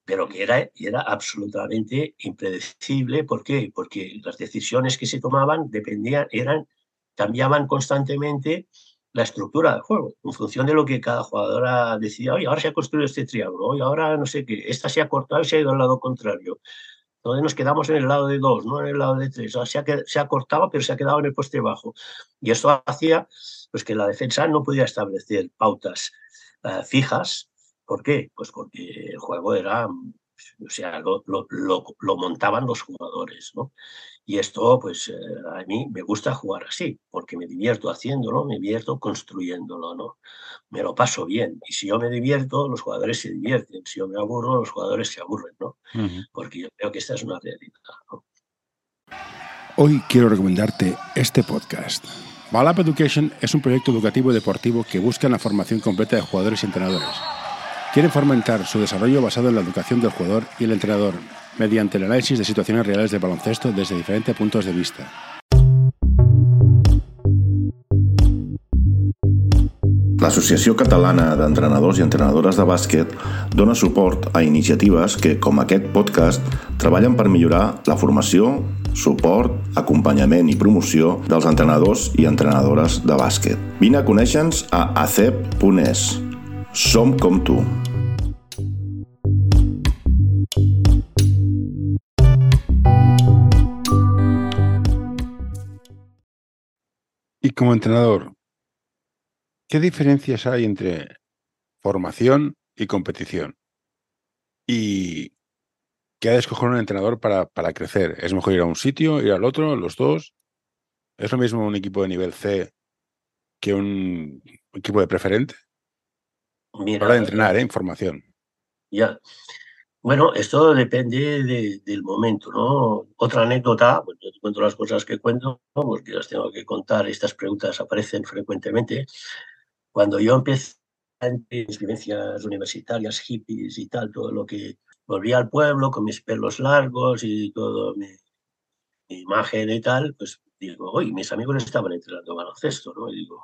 Pero que era, era absolutamente impredecible. ¿Por qué? Porque las decisiones que se tomaban dependían, eran, cambiaban constantemente la estructura del juego, en función de lo que cada jugador decía, oye, ahora se ha construido este triángulo, oye, ahora no sé qué, esta se ha cortado y se ha ido al lado contrario. Entonces nos quedamos en el lado de dos, no en el lado de tres. Se, ha, se ha cortado, pero se ha quedado en el poste bajo. Y esto hacía pues, que la defensa no podía establecer pautas uh, fijas. ¿Por qué? Pues porque el juego era, o sea, lo, lo, lo montaban los jugadores, ¿no? Y esto, pues eh, a mí me gusta jugar así, porque me divierto haciéndolo, me divierto construyéndolo, ¿no? Me lo paso bien. Y si yo me divierto, los jugadores se divierten. Si yo me aburro, los jugadores se aburren, ¿no? Porque yo creo que esta es una realidad, ¿no? Hoy quiero recomendarte este podcast. Balap Education es un proyecto educativo y deportivo que busca la formación completa de jugadores y entrenadores. Quieren fomentar su desarrollo basado en la educación del jugador y el entrenador mediante el análisis de situaciones reales de baloncesto desde diferentes puntos de vista. L'Associació Catalana d'Entrenadors i Entrenadores de Bàsquet dona suport a iniciatives que, com aquest podcast, treballen per millorar la formació, suport, acompanyament i promoció dels entrenadors i entrenadores de bàsquet. Vine a conèixer-nos a acep.es. Som com tu. Y como entrenador, ¿qué diferencias hay entre formación y competición? ¿Y qué ha de escoger un entrenador para, para crecer? ¿Es mejor ir a un sitio, ir al otro, los dos? ¿Es lo mismo un equipo de nivel C que un equipo de preferente? Mira, Hora de entrenar, ¿eh? Información. Ya. Bueno, esto depende del momento, ¿no? Otra anécdota, pues yo te cuento las cosas que cuento, porque las tengo que contar, estas preguntas aparecen frecuentemente. Cuando yo empecé mis vivencias universitarias, hippies y tal, todo lo que volví al pueblo con mis pelos largos y todo mi, imagen y tal, pues digo, oye, mis amigos estaban entrenando baloncesto, ¿no? Y digo,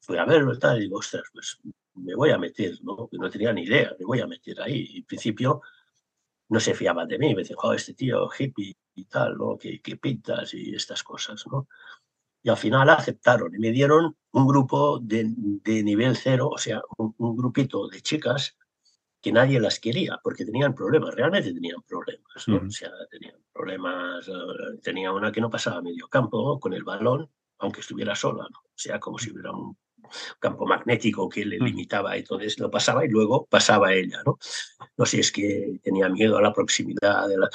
fui a verlo y tal, y digo, ostras, pues me voy a meter, ¿no? No tenía ni idea, me voy a meter ahí. Y en principio no se fiaban de mí, me decían, joder, este tío hippie y tal, ¿no? Que, pintas y estas cosas, ¿no? Y al final aceptaron y me dieron un grupo de, nivel cero, o sea, un, grupito de chicas que nadie las quería porque tenían problemas, realmente tenían problemas, ¿no? O sea, tenían problemas, eh, tenía una que no pasaba medio campo con el balón, aunque estuviera sola, ¿no? O sea, como si hubiera un campo magnético que le mm. limitaba, entonces lo pasaba y luego pasaba ella, ¿no? No sé, es que tenía miedo a la proximidad de la...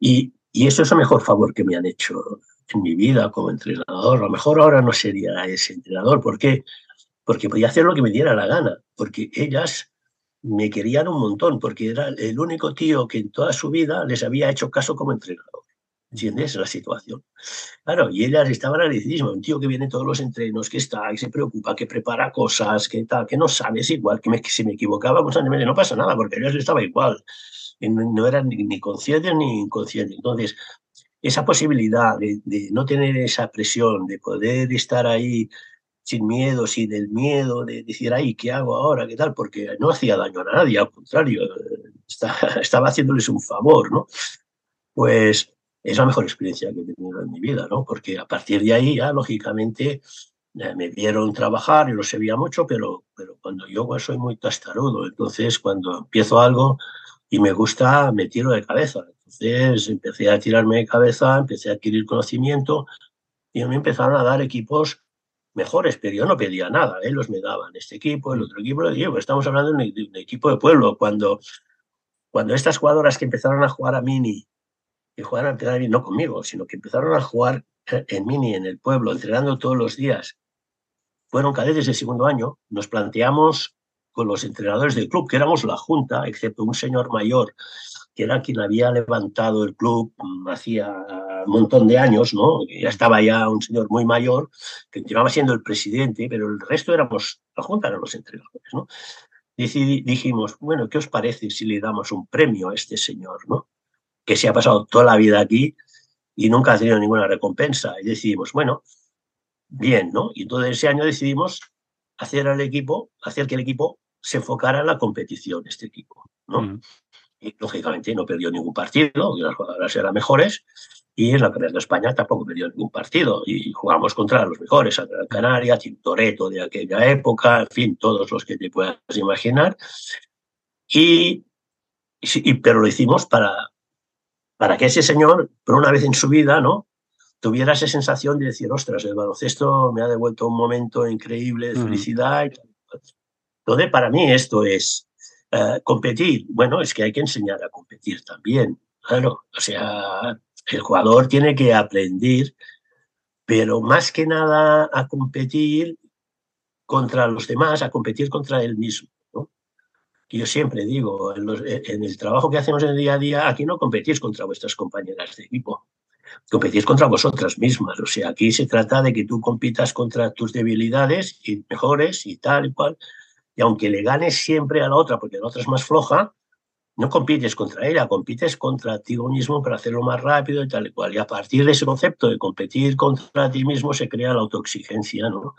Y, y eso es el mejor favor que me han hecho en mi vida como entrenador. A lo mejor ahora no sería ese entrenador. ¿Por qué? Porque podía hacer lo que me diera la gana, porque ellas me querían un montón, porque era el único tío que en toda su vida les había hecho caso como entrenador. ¿Entiendes la situación? Claro, y ellas estaban analicismo, un tío que viene todos los entrenos, que está, que se preocupa, que prepara cosas, que tal, que no sabes igual, que, me, que si me equivocaba constantemente, no pasa nada, porque ellos estaba igual. No, eran ni, ni conscientes ni inconscientes. Entonces, esa posibilidad de, de, no tener esa presión, de poder estar ahí sin miedo, sin el miedo de decir, ay, ¿qué hago ahora? ¿Qué tal? Porque no hacía daño a nadie, al contrario, estaba haciéndoles un favor, ¿no? Pues es la mejor experiencia que he tenido en mi vida, ¿no? Porque a partir de ahí ya, lógicamente, eh, me vieron trabajar, y lo sabía mucho, pero, pero cuando yo pues, soy muy tastarudo, entonces cuando empiezo algo y me gusta, me tiro de cabeza. Entonces empecé a tirarme de cabeza, empecé a adquirir conocimiento y me empezaron a dar equipos mejores, pero yo no pedía nada, ellos me daban este equipo, el otro equipo, y pues estamos hablando de un, equipo de pueblo. Cuando, cuando estas jugadoras que empezaron a jugar a mini que jugaron a empezar no conmigo, sino que empezaron a jugar en mini en el pueblo, entrenando todos los días. Fueron cadetes de segundo año. Nos planteamos con los entrenadores del club, que éramos la junta, excepto un señor mayor, que era quien había levantado el club mm, hacía un montón de años, ¿no? Ya estaba ya un señor muy mayor, que continuaba siendo el presidente, pero el resto éramos, la junta eran los entrenadores, ¿no? dijimos, bueno, ¿qué os parece si le damos un premio a este señor, ¿no? Que se ha pasado toda la vida aquí y nunca ha tenido ninguna recompensa. Y decidimos, bueno, bien, ¿no? Y entonces ese año decidimos hacer al equipo, hacer que el equipo se enfocara en la competición, este equipo, ¿no? Y lógicamente no perdió ningún partido, las jugadoras eran mejores, y en la carrera de España tampoco perdió ningún partido. Y jugamos contra los mejores, a Gran Canaria, Tintoretto de aquella época, en fin, todos los que te puedas imaginar. Y, y, pero lo hicimos para, para que ese señor, por una vez en su vida, ¿no? tuviera esa sensación de decir, ostras, el baloncesto me ha devuelto un momento increíble de felicidad. Entonces, para mí esto es eh, competir. Bueno, es que hay que enseñar a competir también. Claro, o sea, el jugador tiene que aprender, pero más que nada a competir contra los demás, a competir contra él mismo yo siempre digo, en, el trabajo que hacemos en el día a día, aquí no competís contra vuestras compañeras de equipo, competís contra vosotras mismas. O sea, aquí se trata de que tú compitas contra tus debilidades y mejores y tal y cual. Y aunque le ganes siempre a la otra, porque la otra es más floja, no compites contra ella, compites contra ti mismo para hacerlo más rápido y tal y cual. Y a partir de ese concepto de competir contra ti mismo se crea la autoexigencia, ¿no?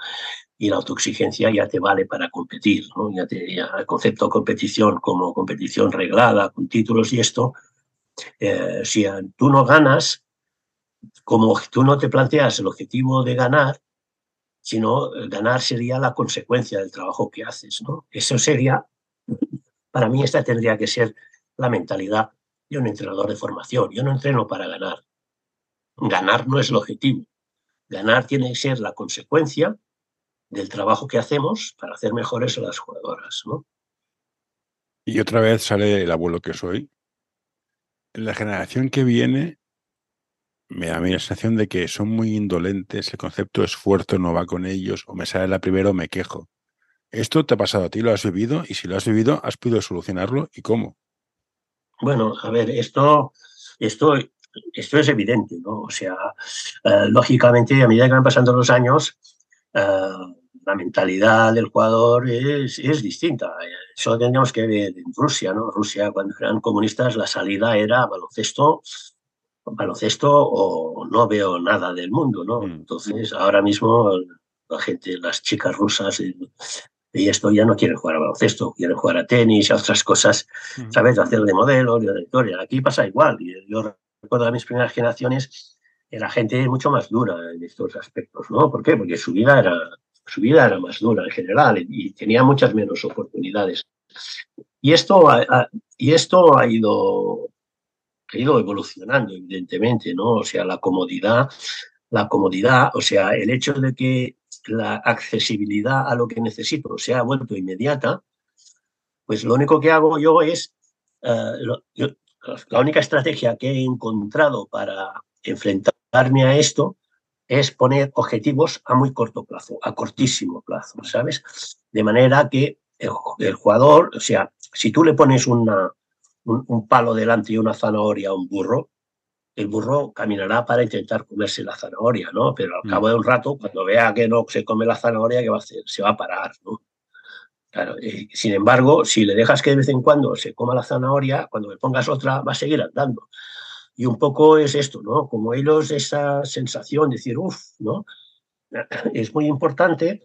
Y la autoexigencia ya te vale para competir, ¿no? Ya te, el concepto de competición como competición reglada, con títulos y esto, eh, si tú no ganas, como tú no te planteas el objetivo de ganar, sino ganar sería la consecuencia del trabajo que haces, ¿no? Eso sería para mí esta tendría que ser la mentalidad de un entrenador de formación. Yo no entreno para ganar. Ganar no es el objetivo. Ganar tiene que ser la consecuencia del trabajo que hacemos para hacer mejores a las jugadoras. ¿no? Y otra vez sale el abuelo que soy. La generación que viene me da la sensación de que son muy indolentes, el concepto de esfuerzo no va con ellos, o me sale la primera o me quejo. ¿Esto te ha pasado a ti? ¿Lo has vivido? Y si lo has vivido, ¿has podido solucionarlo? ¿Y cómo? Bueno, a ver, esto, esto, esto es evidente, ¿no? O sea, eh, lógicamente, a medida que van pasando los años, eh, la mentalidad del jugador es, es distinta. Eso tendríamos que ver en Rusia, ¿no? Rusia, cuando eran comunistas, la salida era baloncesto, baloncesto o no veo nada del mundo, ¿no? Mm. Entonces, ahora mismo la gente, las chicas rusas y esto ya no quieren jugar a baloncesto, quieren jugar a tenis a otras cosas, ¿sabes? Hacer de modelo, de historia. Aquí pasa igual. Yo recuerdo a mis primeras generaciones, era gente mucho más dura en estos aspectos, ¿no? ¿Por qué? Porque su vida era, su vida era más dura en general y tenía muchas menos oportunidades. Y esto ha, y esto ha ido, ha ido evolucionando, evidentemente, ¿no? O sea, la comodidad, la comodidad, o sea, el hecho de que la accesibilidad a lo que necesito se ha vuelto inmediata, pues lo único que hago yo es, eh, la única estrategia que he encontrado para enfrentarme a esto es poner objetivos a muy corto plazo, a cortísimo plazo, ¿sabes? De manera que el, jugador, o sea, si tú le pones una, un, un, palo delante y una zanahoria a un burro, el burro caminará para intentar comerse la zanahoria, ¿no? Pero al cabo de un rato, cuando vea que no se come la zanahoria, ¿qué va a? Se va a parar, ¿no? Sin embargo, si le dejas que de vez en cuando se coma la zanahoria, cuando le pongas otra, va a seguir andando. Y un poco es esto, ¿no? Como ellos, esa sensación de decir, uff, ¿no? Es muy importante.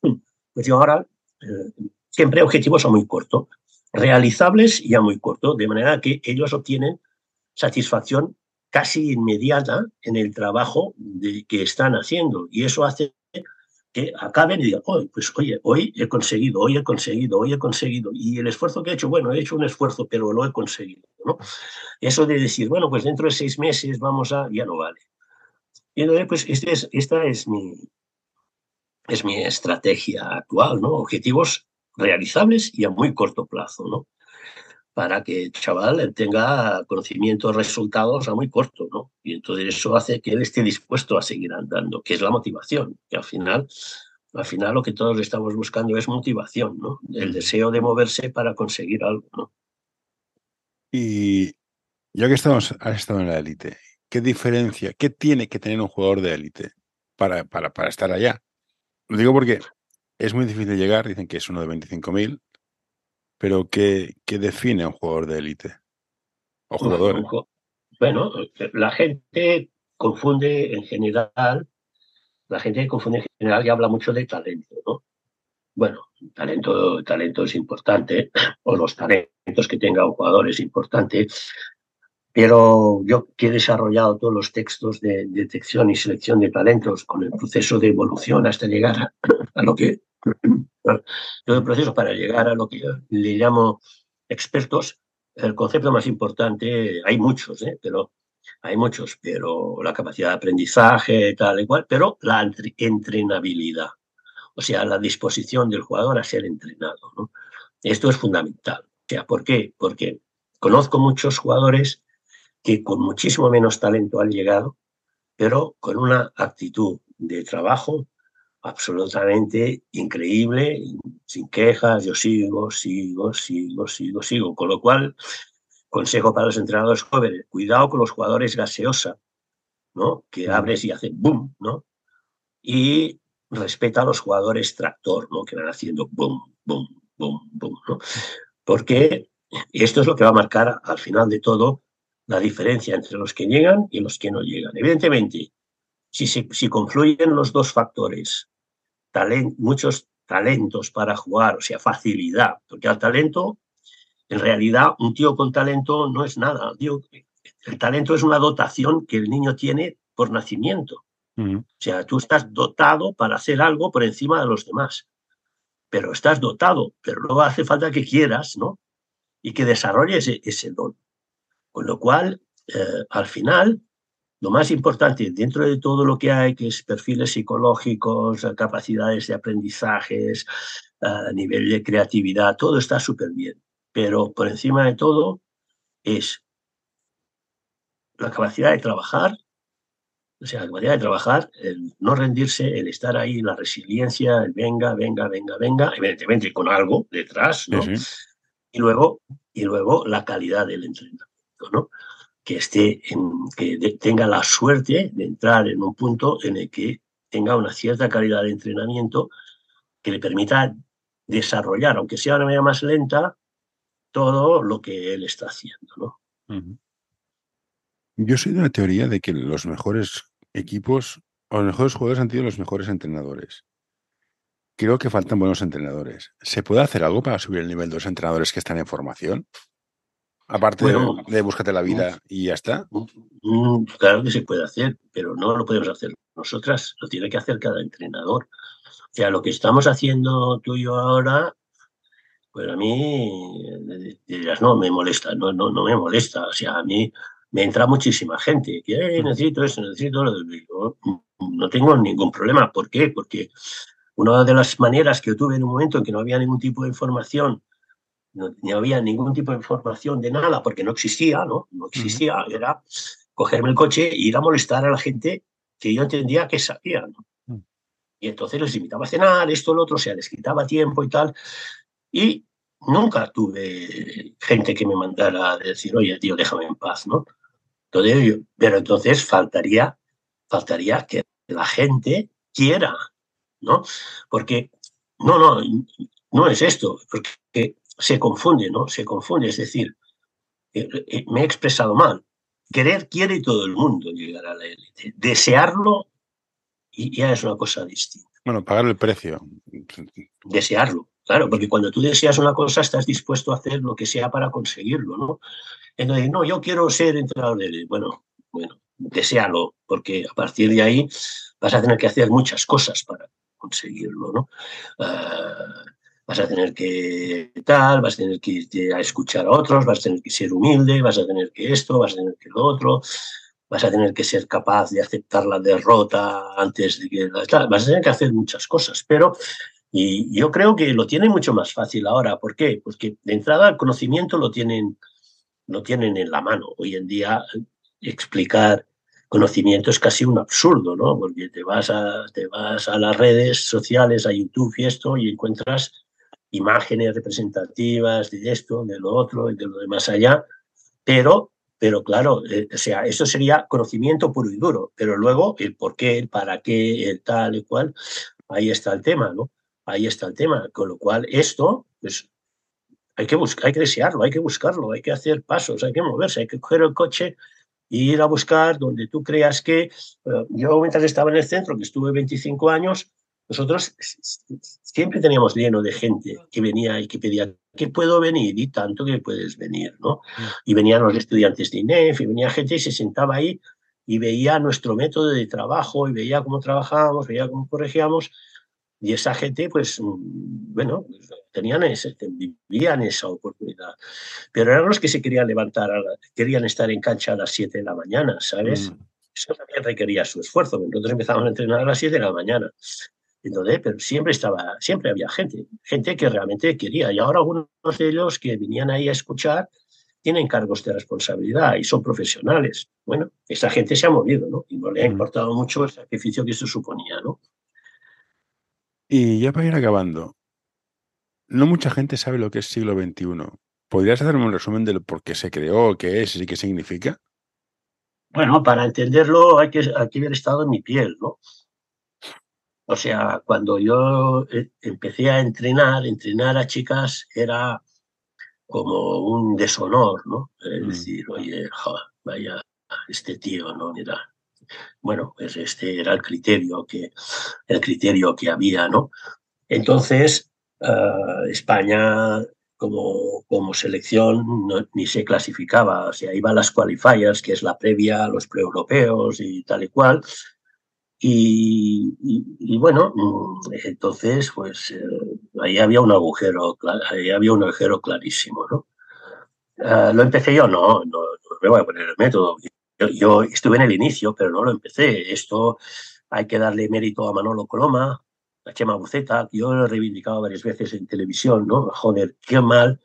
Pues yo ahora eh, siempre objetivos a muy corto, realizables y a muy corto, de manera que ellos obtienen satisfacción casi inmediata en el trabajo que están haciendo. Y eso hace que acaben y digan, pues oye, hoy he conseguido, hoy he conseguido, hoy he conseguido. Y el esfuerzo que he hecho, bueno, he hecho un esfuerzo, pero lo he conseguido. ¿no? Eso de decir, bueno, pues dentro de seis meses vamos a, ya no vale. Y entonces, pues este es, esta es mi, es mi estrategia actual, ¿no? Objetivos realizables y a muy corto plazo, ¿no? Para que el chaval tenga conocimientos, resultados a muy corto, ¿no? Y entonces eso hace que él esté dispuesto a seguir andando, que es la motivación, que al final, al final lo que todos estamos buscando es motivación, ¿no? El deseo de moverse para conseguir algo, ¿no? Y ya que estamos, has estado en la élite, ¿qué diferencia, qué tiene que tener un jugador de élite para, para, para estar allá? Lo digo porque es muy difícil llegar, dicen que es uno de 25.000, pero ¿qué, qué define a un jugador de élite? O jugador. Bueno, la gente confunde en general, la gente confunde en general y habla mucho de talento, ¿no? Bueno, talento, talento es importante, o los talentos que tenga un jugador es importante, pero yo que he desarrollado todos los textos de detección y selección de talentos con el proceso de evolución hasta llegar a lo que todo el proceso para llegar a lo que yo le llamo expertos, el concepto más importante, hay muchos, ¿eh? pero hay muchos, pero la capacidad de aprendizaje, tal y cual, pero la entrenabilidad, o sea, la disposición del jugador a ser entrenado. ¿no? Esto es fundamental. O sea, ¿por qué? Porque conozco muchos jugadores que con muchísimo menos talento han llegado, pero con una actitud de trabajo, absolutamente increíble, sin quejas, yo sigo, sigo, sigo, sigo, sigo. Con lo cual, consejo para los entrenadores jóvenes, cuidado con los jugadores gaseosa, ¿no? Que abres y hacen boom, ¿no? Y respeta a los jugadores tractor, ¿no? Que van haciendo boom, boom, boom, boom, ¿no? Porque esto es lo que va a marcar al final de todo la diferencia entre los que llegan y los que no llegan. Evidentemente, si, si confluyen los dos factores, muchos talentos para jugar, o sea, facilidad, porque al talento, en realidad, un tío con talento no es nada. el talento es una dotación que el niño tiene por nacimiento. O sea, tú estás dotado para hacer algo por encima de los demás, pero estás dotado, pero luego hace falta que quieras, ¿no? Y que desarrolles ese, ese don. Con lo cual, eh, al final, lo más importante dentro de todo lo que hay, que es perfiles psicológicos, capacidades de aprendizajes, a nivel de creatividad, todo está súper bien. Pero por encima de todo es la capacidad de trabajar, o sea, la capacidad de trabajar, el no rendirse, el estar ahí, la resiliencia, el venga, venga, venga, venga, evidentemente con algo detrás, ¿no? Y luego, y luego la calidad del entrenamiento, ¿no? Que, esté que tenga la suerte de entrar en un punto en el que tenga una cierta calidad de entrenamiento que le permita desarrollar, aunque sea una manera más lenta, todo lo que él está haciendo. ¿no? Yo soy de la teoría de que los mejores equipos o los mejores jugadores han sido los mejores entrenadores. Creo que faltan buenos entrenadores. ¿Se puede hacer algo para subir el nivel de los entrenadores que están en formación? Aparte de, búscate la vida y ya está. Claro que se puede hacer, pero no lo podemos hacer nosotras, lo tiene que hacer cada entrenador. O sea, lo que estamos haciendo tú y yo ahora, pues a mí dirás, no, me molesta, no, no, no me molesta. O sea, a mí me entra muchísima gente que necesito eso, necesito lo No tengo ningún problema. ¿Por qué? Porque una de las maneras que yo tuve en un momento en que no había ningún tipo de información no, había ningún tipo de información de nada porque no existía, ¿no? No existía, era cogerme el coche e ir a molestar a la gente que yo entendía que sabía, ¿no? Mm. Y entonces les invitaba a cenar, esto, lo otro, o sea, les quitaba tiempo y tal. Y nunca tuve gente que me mandara a decir, oye, tío, déjame en paz, ¿no? pero entonces faltaría, faltaría que la gente quiera, ¿no? Porque, no, no, no es esto, porque se confunde, ¿no? Se confunde, es decir, eh, eh, me he expresado mal. Querer quiere todo el mundo llegar a la élite. Desearlo y ya es una cosa distinta. Bueno, pagar el precio. Desearlo, claro, porque cuando tú deseas una cosa estás dispuesto a hacer lo que sea para conseguirlo, ¿no? Entonces, no, yo quiero ser entrenador de... Bueno, bueno, desealo, porque a partir de ahí vas a tener que hacer muchas cosas para conseguirlo, ¿no? Ah, vas a tener que tal, vas a tener que irte a escuchar a otros, vas a tener que ser humilde, vas a tener que esto, vas a tener que lo otro, vas a tener que ser capaz de aceptar la derrota antes de que... vas a tener que hacer muchas cosas, pero y yo creo que lo tienen mucho más fácil ahora. ¿Por qué? Porque de entrada el conocimiento lo tienen, lo tienen en la mano. Hoy en día explicar conocimiento es casi un absurdo, ¿no? Porque te vas te vas a las redes sociales, a YouTube y esto, y encuentras imágenes representativas de esto, de lo otro y de lo de más allá, pero, pero claro, eh, o sea, eso sería conocimiento puro y duro, pero luego el por qué, el para qué, el tal y cual, ahí está el tema, ¿no? Ahí está el tema, con lo cual esto, pues hay que buscar, hay que desearlo, hay que buscarlo, hay que hacer pasos, hay que moverse, hay que coger el coche e ir a buscar donde tú creas que, eh, yo mientras estaba en el centro, que estuve 25 años, nosotros siempre teníamos lleno de gente que venía y que pedía que puedo venir y tanto que puedes venir, ¿no? Mm. Y venían los estudiantes de INEF y venía gente y se sentaba ahí y veía nuestro método de trabajo y veía cómo trabajábamos, veía cómo corregíamos y esa gente, pues, mm, bueno, tenían ese, vivían esa oportunidad. Pero eran los que se querían levantar, querían estar en cancha a las 7 de la mañana, ¿sabes? Mm. Eso también requería su esfuerzo. Nosotros empezamos a entrenar a las 7 de la mañana. Entonces, pero siempre estaba, siempre había gente, gente que realmente quería. Y ahora algunos de ellos que venían ahí a escuchar tienen cargos de responsabilidad y son profesionales. Bueno, esa gente se ha movido, ¿no? Y no le ha importado mucho el sacrificio que eso suponía, ¿no? Y ya para ir acabando, no mucha gente sabe lo que es siglo XXI. ¿Podrías hacerme un resumen de por qué se creó, qué es y qué significa? Bueno, para entenderlo hay que, hay que haber estado en mi piel, ¿no? O sea, cuando yo eh, empecé a entrenar, entrenar a chicas era como un deshonor, ¿no? Es mm. decir, oye, vaya, este tío, ¿no? Mira. Bueno, pues este era el criterio que, el criterio que había, ¿no? Entonces, ah, España como, como selección ni se clasificaba, o sea, iba a las qualifiers, que es la previa a los preeuropeos y tal y cual, y, bueno, entonces, pues eh, ahí había un agujero, ahí había un agujero clarísimo, ¿no? Ah, ¿Lo empecé yo? No, no, me voy a poner el método. Yo, estuve en el inicio, pero no lo empecé. Esto hay que darle mérito a Manolo Coloma, a Chema Buceta, yo lo he reivindicado varias veces en televisión, ¿no? Joder, qué mal,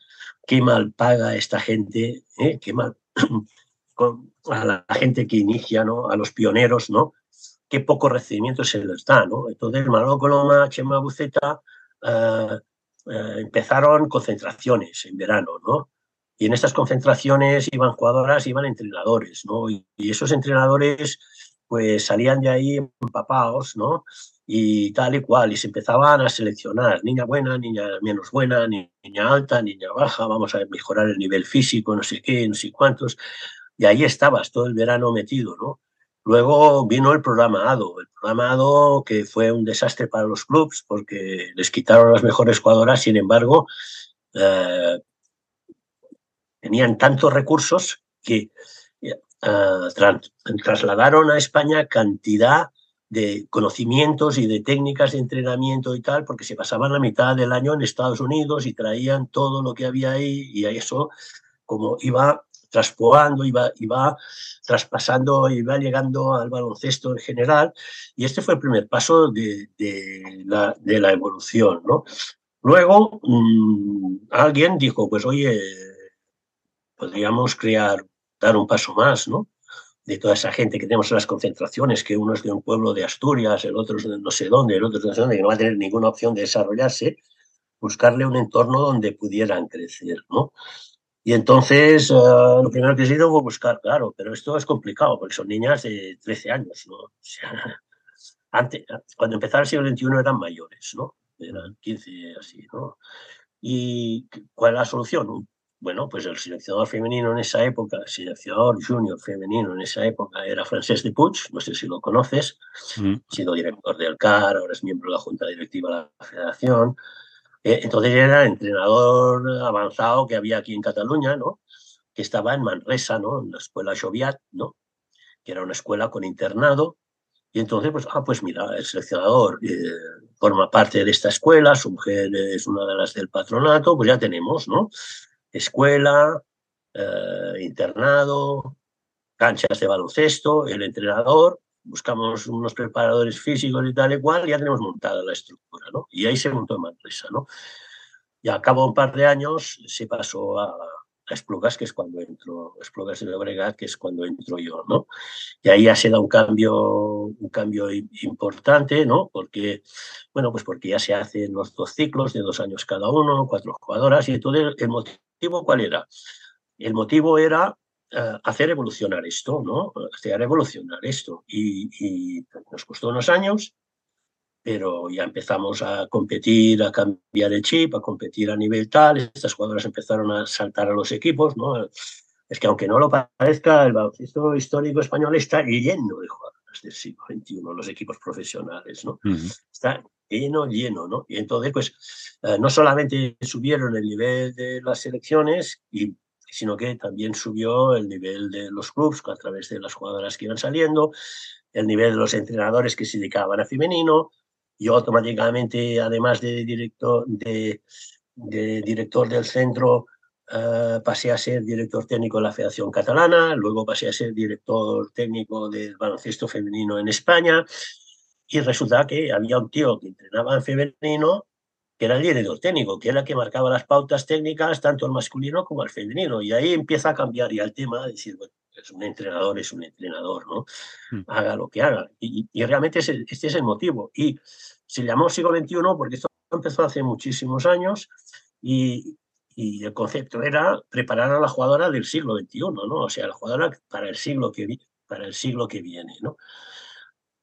qué mal paga esta gente, ¿eh? qué mal a la gente que inicia, ¿no? A los pioneros, ¿no? Qué poco recibimiento se les da, ¿no? Entonces, Manolo Coloma, Chema Buceta eh, eh, empezaron concentraciones en verano, ¿no? Y en estas concentraciones iban jugadoras, iban entrenadores, ¿no? Y, esos entrenadores, pues salían de ahí empapados, ¿no? Y tal y cual, y se empezaban a seleccionar, niña buena, niña menos buena, niña alta, niña baja, vamos a mejorar el nivel físico, no sé qué, no sé cuántos. Y ahí estabas todo el verano metido, ¿no? Luego vino el programa ADO, el programa ADO que fue un desastre para los clubes porque les quitaron las mejores jugadoras, sin embargo, eh, tenían tantos recursos que eh, trasladaron a España cantidad de conocimientos y de técnicas de entrenamiento y tal, porque se pasaban la mitad del año en Estados Unidos y traían todo lo que había ahí y eso, como iba traspoando, iba, iba traspasando, iba llegando al baloncesto en general. Y este fue el primer paso de, de la, evolución. ¿no? Luego mm, alguien dijo, pues oye, podríamos crear, dar un paso más, ¿no? de toda esa gente que tenemos en las concentraciones, que uno es de un pueblo de Asturias, el otro es de no sé dónde, el otro de no sé dónde, que no va a tener ninguna opción de desarrollarse, buscarle un entorno donde pudieran crecer, ¿no? Y entonces, eh, lo primero que he hizo fue buscar, claro, pero esto es complicado porque son niñas de 13 años, ¿no? O sea, antes, cuando empezaba el siglo XXI eran mayores, ¿no? Eran 15 así, ¿no? ¿Y cuál es la solución? Bueno, pues el seleccionador femenino en esa época, el seleccionador junior femenino en esa época era Francesc de Puig, no sé si lo conoces, mm. ha sido director del CAR, ahora es miembro de la Junta Directiva de la Federación. Eh, entonces era el entrenador avanzado que había aquí en Cataluña, ¿no? que estaba en Manresa, ¿no? en la escuela Joviat, ¿no? que era una escuela con internado. Y entonces, pues, ah, pues mira, el seleccionador eh, forma parte de esta escuela, su mujer es una de las del patronato, pues ya tenemos, ¿no? Escuela, eh, internado, canchas de baloncesto, el entrenador, buscamos unos preparadores físicos y tal y cual, ya tenemos montada la estructura, ¿no? Y ahí se montó Manresa, ¿no? Y a cabo de un par de años se pasó a, a Esplugas, que es cuando entro, Esplugas de Llobregat, que es cuando entro yo, ¿no? Y ahí ya se da un cambio, un cambio importante, ¿no? Porque, bueno, pues porque ya se hacen los dos ciclos de dos años cada uno, cuatro jugadoras, y entonces el motivo, ¿cuál era? El motivo era eh, hacer evolucionar esto, ¿no? Hacer evolucionar esto. Y, y nos costó unos años, pero ya empezamos a competir, a cambiar el chip, a competir a nivel tal, estas jugadoras empezaron a saltar a los equipos, ¿no? Es que aunque no lo parezca, el baloncesto histórico español está lleno de jugadoras del siglo XXI, los equipos profesionales, ¿no? Está lleno, lleno, ¿no? Y entonces, pues, eh, no solamente subieron el nivel de las selecciones, y, sino que también subió el nivel de los clubes a través de las jugadoras que iban saliendo, el nivel de los entrenadores que se dedicaban a femenino, yo automáticamente, además de director, de, director del centro, eh, pasé a ser director técnico de la Federación Catalana, luego pasé a ser director técnico del baloncesto femenino en España y resulta que había un tío que entrenaba en femenino que era el director técnico, que era el que marcaba las pautas técnicas tanto al masculino como al femenino. Y ahí empieza a cambiar ya el tema, decir, bueno, es un entrenador, es un entrenador, ¿no? Mm. Haga lo que haga. Y, realmente este es el motivo. Y se llamó siglo XXI porque esto empezó hace muchísimos años y, y, el concepto era preparar a la jugadora del siglo XXI, ¿no? O sea, la jugadora para el siglo que, para el siglo que viene, ¿no?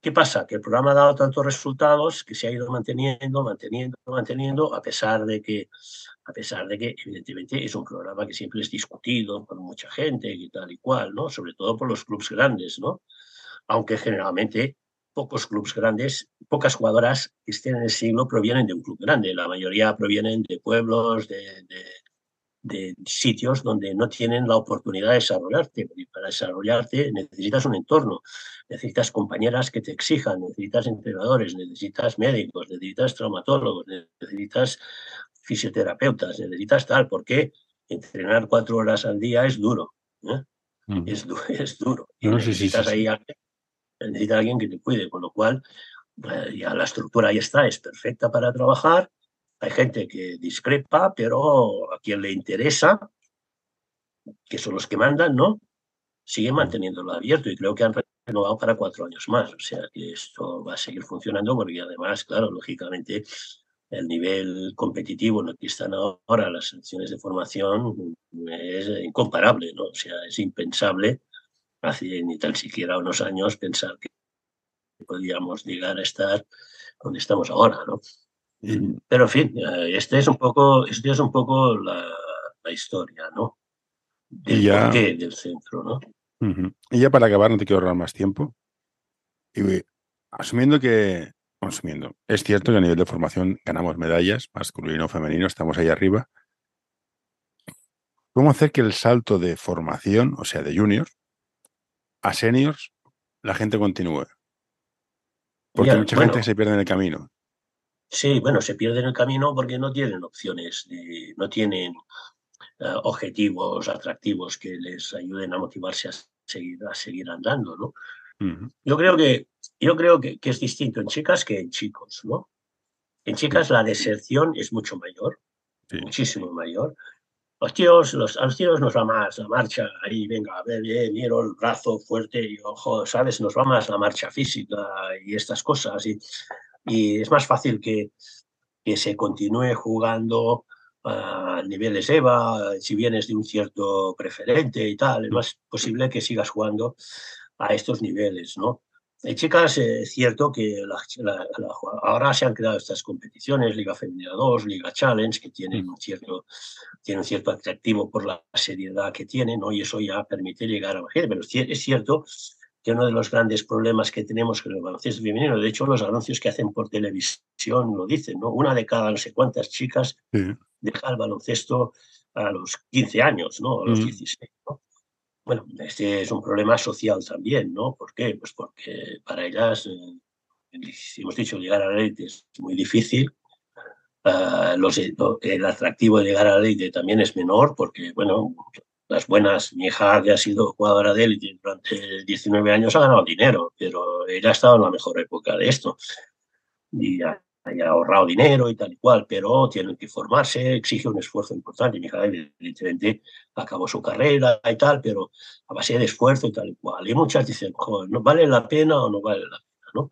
¿Qué pasa? Que el programa ha dado tantos resultados que se ha ido manteniendo, manteniendo, manteniendo, a pesar de que, a pesar de que evidentemente es un programa que siempre es discutido por mucha gente y tal y cual, ¿no? Sobre todo por los clubes grandes, ¿no? Aunque generalmente pocos clubes grandes, pocas jugadoras que estén en el siglo provienen de un club grande. La mayoría provienen de pueblos, de, de sitios donde no tienen la oportunidad de desarrollarte. Y para desarrollarte necesitas un entorno, necesitas compañeras que te exijan, necesitas entrenadores, necesitas médicos, necesitas traumatólogos, necesitas fisioterapeutas, necesitas tal, porque entrenar cuatro horas al día es duro. ¿eh? es, es, duro. Y necesitas ahí necesitas alguien que te cuide, con lo cual eh, ya la estructura ahí está, es perfecta para trabajar hay gente que discrepa, pero a quien le interesa, que son los que mandan, ¿no? Siguen manteniéndolo abierto y creo que han renovado para cuatro años más. O sea que esto va a seguir funcionando porque además, claro, lógicamente el nivel competitivo en el que están ahora las selecciones de formación es incomparable, ¿no? O sea, es impensable hace ni tan siquiera unos años pensar que podíamos llegar a estar donde estamos ahora, ¿no? Pero en fin, eh, este es un poco, este es un poco la, historia, ¿no? Del ya, porqué del centro, ¿no? Y ya para acabar, no te quiero ahorrar más tiempo. Y, asumiendo que, asumiendo, es cierto que a nivel de formación ganamos medallas, masculino, femenino, estamos ahí arriba. ¿Cómo hacer que el salto de formación, o sea, de juniors, a seniors, la gente continúe? Porque mucha gente se pierde en el camino. Sí, bueno, se pierden el camino porque no tienen opciones, no tienen eh, objetivos atractivos que les ayuden a motivarse a seguir, a seguir andando, ¿no? Yo creo, que, yo creo que, es distinto en chicas que en chicos, ¿no? En chicas la deserción es mucho mayor, muchísimo mayor. Los tíos, los, a los tíos nos va más la marcha, ahí venga, a ver, bien, miro el brazo fuerte y ojo, ¿sabes? Nos va más la marcha física y estas cosas. Y y es más fácil que, que se continúe jugando a niveles EVA, si vienes de un cierto preferente y tal, es más posible que sigas jugando a estos niveles, ¿no? En chicas, es cierto que ahora se han creado estas competiciones, Liga Femenina 2, Liga Challenge, que tienen un cierto, tienen un cierto atractivo por la seriedad que tienen, ¿no? y eso ya permite llegar a gente. Pero es cierto que uno de los grandes problemas que tenemos con el baloncesto femenino, de hecho los anuncios que hacen por televisión lo dicen, ¿no? Una de cada no sé cuántas chicas deja el baloncesto a los 15 años, ¿no? A los 16, ¿no? Bueno, este es un problema social también, ¿no? ¿Por qué? Pues porque para ellas, eh, hemos dicho, llegar a la élite es muy difícil. Ah, el atractivo de llegar a la élite también es menor porque, bueno, las buenas, mi hija que ha sido jugadora de élite durante 19 años ha ganado dinero, pero ella ha estado en la mejor época de esto. Y ha haya ahorrado dinero y tal y cual, pero tienen que formarse, exige un esfuerzo importante. Mi hija, evidentemente, acabó su carrera y tal, pero a base de esfuerzo y tal y cual. Y muchas dicen, joder, ¿no vale la pena o no vale la pena? ¿no?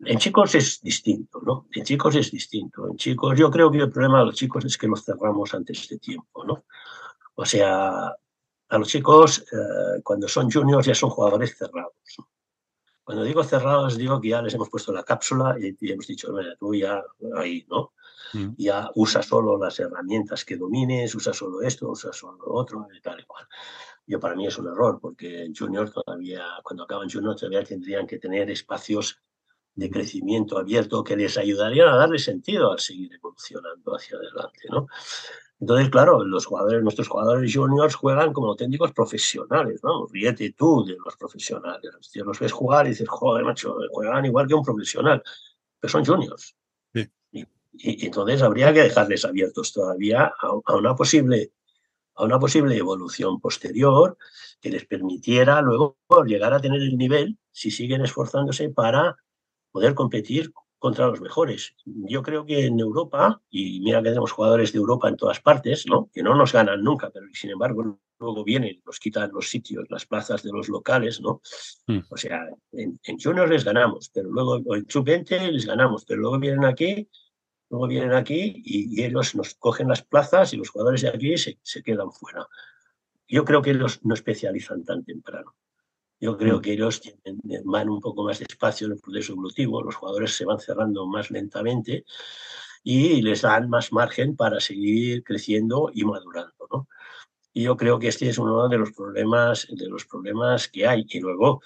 En chicos es distinto, ¿no? En chicos es distinto. En chicos, yo creo que el problema de los chicos es que los cerramos antes de tiempo, ¿no? O sea, a los chicos, eh, cuando son juniors, ya son jugadores cerrados. Cuando digo cerrados, digo que ya les hemos puesto la cápsula y, hemos dicho, mira, tú ya ahí, ¿no? Mm. Ya usa solo las herramientas que domines, usa solo esto, usa solo lo otro, y tal y cual. Yo para mí es un error, porque en Junior todavía, cuando acaban Junior, todavía tendrían que tener espacios de crecimiento abierto que les ayudarían a darle sentido al seguir evolucionando hacia adelante, ¿no? Entonces, claro, los jugadores, nuestros jugadores juniors juegan como auténticos profesionales, ¿no? Ríete tú de los profesionales. los ves jugar y dices, joder, macho, juegan igual que un profesional, pero son juniors. Y, entonces habría que dejarles abiertos todavía a, una posible a una posible evolución posterior que les permitiera luego llegar a tener el nivel, si siguen esforzándose, para poder competir contra los mejores. Yo creo que en Europa, y mira que tenemos jugadores de Europa en todas partes, ¿no? que no nos ganan nunca, pero sin embargo luego vienen, nos quitan los sitios, las plazas de los locales, ¿no? Hmm. O sea, en, en Juniors les ganamos, pero luego en Sub-20 les ganamos, pero luego vienen aquí, luego vienen aquí y, ellos nos cogen las plazas y los jugadores de aquí se, se quedan fuera. Yo creo que ellos no especializan tan temprano. Yo creo que ellos van un poco más despacio en el proceso evolutivo, los jugadores se van cerrando más lentamente y les dan más margen para seguir creciendo y madurando. ¿no? Y yo creo que este es uno de los problemas, de los problemas que hay. Y luego,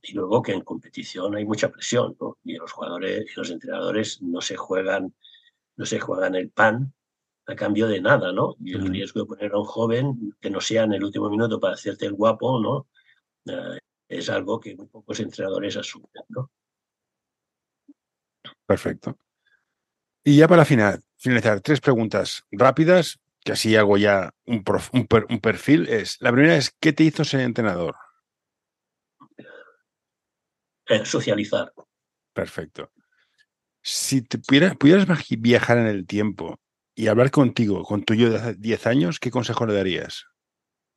y luego que en competición hay mucha presión, ¿no? Y los jugadores y los entrenadores no se juegan, no se juegan el pan a cambio de nada, ¿no? Y el riesgo de poner a un joven que no sea en el último minuto para hacerte el guapo, ¿no? Eh, es algo que muy pocos entrenadores asumen. ¿no? Perfecto. Y ya para finalizar, tres preguntas rápidas, que así hago ya un, un, perfil. Es, la primera es, ¿qué te hizo ser entrenador? Eh, socializar. Perfecto. Si te pudieras, pudieras, viajar en el tiempo y hablar contigo, con tu yo de hace 10 años, ¿qué consejo le darías?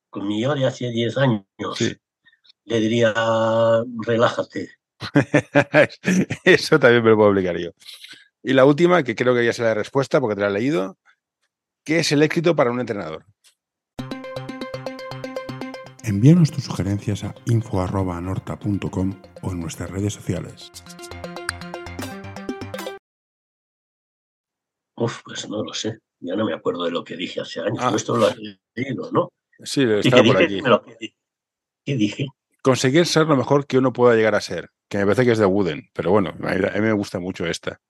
Con mi yo de hace 10 años. Sí le diría, relájate. Eso también me lo puedo obligar yo. Y la última, que creo que ya se la respuesta porque te la he leído, ¿qué es el éxito para un entrenador? Envíanos tus sugerencias a info.norta.com o en nuestras redes sociales. Uf, pues no lo sé. Ya no me acuerdo de lo que dije hace años. Ah. Esto lo has leído, ¿no? Sí, está por aquí. ¿Qué dije? Conseguir ser lo mejor que uno pueda llegar a ser, que me parece que es de Wooden, pero bueno, a mí, me gusta mucho esta.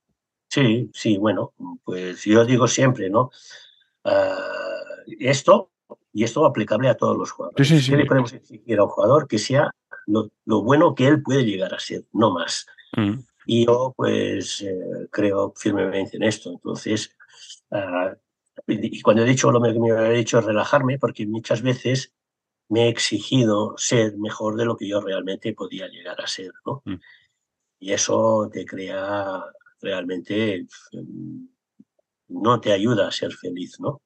Sí, sí, bueno, pues yo digo siempre, ¿no? Ah, esto, y esto aplicable a todos los jugadores. Sí, sí, ¿Qué le podemos exigir a un jugador? Que sea lo, bueno que él puede llegar a ser, no más. Mm. Y yo, pues, eh, creo firmemente en esto. Entonces, ah, y cuando he dicho lo que me había dicho relajarme, porque muchas veces me he exigido ser mejor de lo que yo realmente podía llegar a ser, ¿no? Mm. Y eso te crea realmente, mm, no te ayuda a ser feliz, ¿no?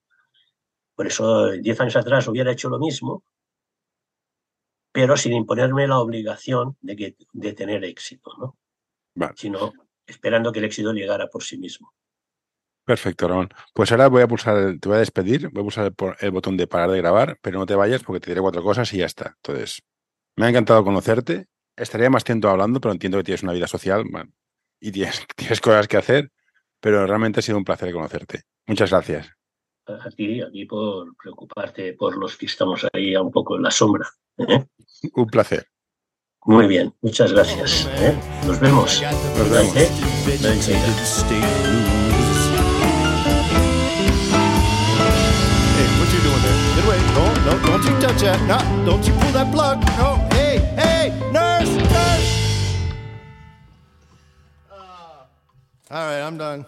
Por eso, diez años atrás hubiera hecho lo mismo, pero sin imponerme la obligación de, que, de tener éxito, ¿no? Sino esperando que el éxito llegara por sí mismo. Perfecto, Ramón. Pues ahora voy a pulsar, te voy a despedir, voy a pulsar el, botón de parar de grabar, pero no te vayas porque te diré cuatro cosas y ya está. Entonces, me ha encantado conocerte. Estaría más tiempo hablando, pero entiendo que tienes una vida social y tienes, tienes cosas que hacer, pero realmente ha sido un placer conocerte. Muchas gracias. A ti, a ti por preocuparte por los que estamos ahí un poco en la sombra. ¿eh? Un placer. Muy bien, muchas gracias. ¿eh? Nos vemos. Nos vemos. ¿eh? No, no, don't you touch that. No, don't you pull that plug. No, hey, hey, nurse, nurse. All right, I'm done.